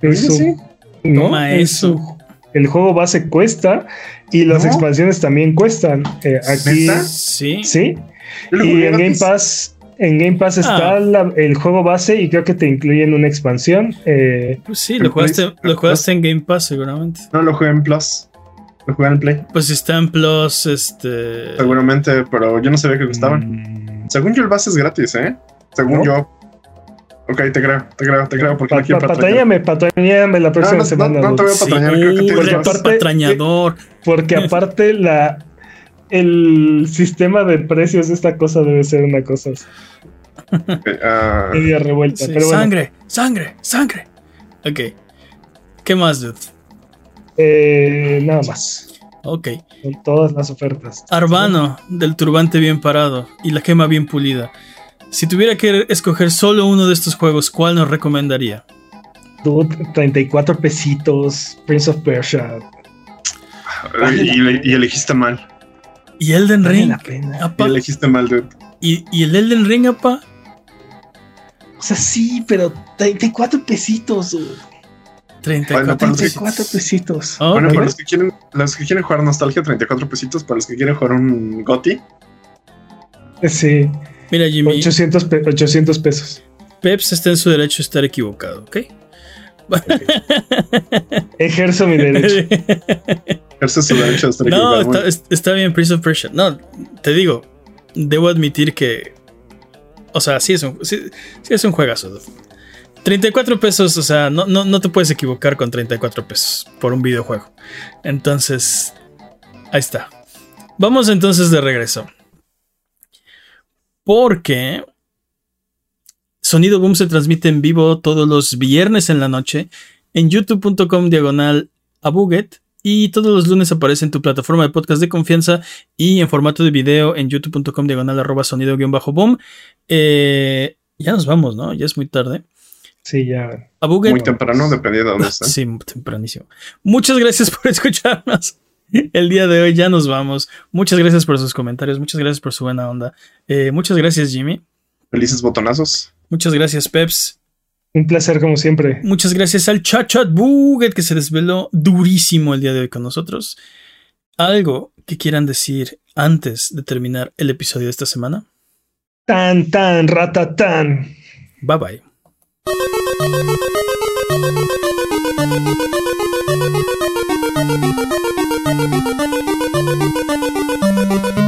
Eso, sí. no, Toma es eso. El juego base cuesta y las ¿No? expansiones también cuestan. Eh, aquí. Sí. sí. Y en Game. Pass, en Game Pass está Ah. la- el juego base y creo que te incluyen una expansión. Eh, Pues sí, lo jugaste, lo jugaste en Game Pass seguramente. No, lo jugué en Plus. Lo jugué en Play. Pues está en Plus, este... Seguramente, pero yo no sabía que costaban. mm, Según yo, el base es gratis, ¿eh? Según ¿No? yo. Ok, te creo, te creo, te creo, porque pa- no quiero pa- patrañame, patrañame la próxima no, semana. no te voy a Sí, patrañar, creo que tienes aparte- patrañador. Porque aparte la el sistema de precios de esta cosa debe ser una cosa ah, media revuelta. Sí, pero bueno, Sangre, sangre, sangre. Ok. ¿Qué más, dude? eh, nada más. Ok. Con todas las ofertas. Arbano, del turbante bien parado y la gema bien pulida. Si tuviera que escoger solo uno de estos juegos, ¿cuál nos recomendaría? Dude, 34 pesitos. Prince of Persia. y, elegiste mal. ¿Y Elden Ring? pena. Y elegiste mal, dude. ¿Y, y el Elden Ring, apa? O sea, sí, pero 34 pesitos. dude. 34 Bueno, para los que- pesitos. 34 pesitos. Ok. Bueno, para los que quieren, los que quieren jugar Nostalgia, 34 pesitos. Para los que quieren jugar un GOTI, Sí, Mira, Jimmy, 800, pe- 800 pesos. Peps está en su derecho a estar equivocado, ¿ok? Ejerzo mi derecho. es su derecho de estar no, equivocado. está, Bueno, es- está bien, Prince of Persia. No, te digo, debo admitir que. O sea, sí es un, sí, sí es un juegazo. dude. 34 pesos, o sea, no, no, no te puedes equivocar con 34 pesos por un videojuego. Entonces, ahí está. Vamos entonces de regreso. Porque Sonido Boom se transmite en vivo todos los viernes en la noche en youtube.com diagonal a Buget y todos los lunes aparece en tu plataforma de podcast de confianza y en formato de video en youtube.com diagonal arroba sonido guion bajo boom. Eh, ya nos vamos, ¿no? Ya es muy tarde. Sí, ya. A Buget. muy temprano, dependiendo de dónde estén. Sí, tempranísimo. Muchas gracias por escucharnos. El día de hoy ya nos vamos. Muchas gracias por sus comentarios. Muchas gracias por su buena onda. Eh, muchas gracias, Jimmy. Felices botonazos. Muchas gracias, Peps. Un placer como siempre. Muchas gracias al Chachat Buget que se desveló durísimo el día de hoy con nosotros. ¿Algo que quieran decir antes de terminar el episodio de esta semana? Tan, tan, ratatán. Bye bye. Thank you.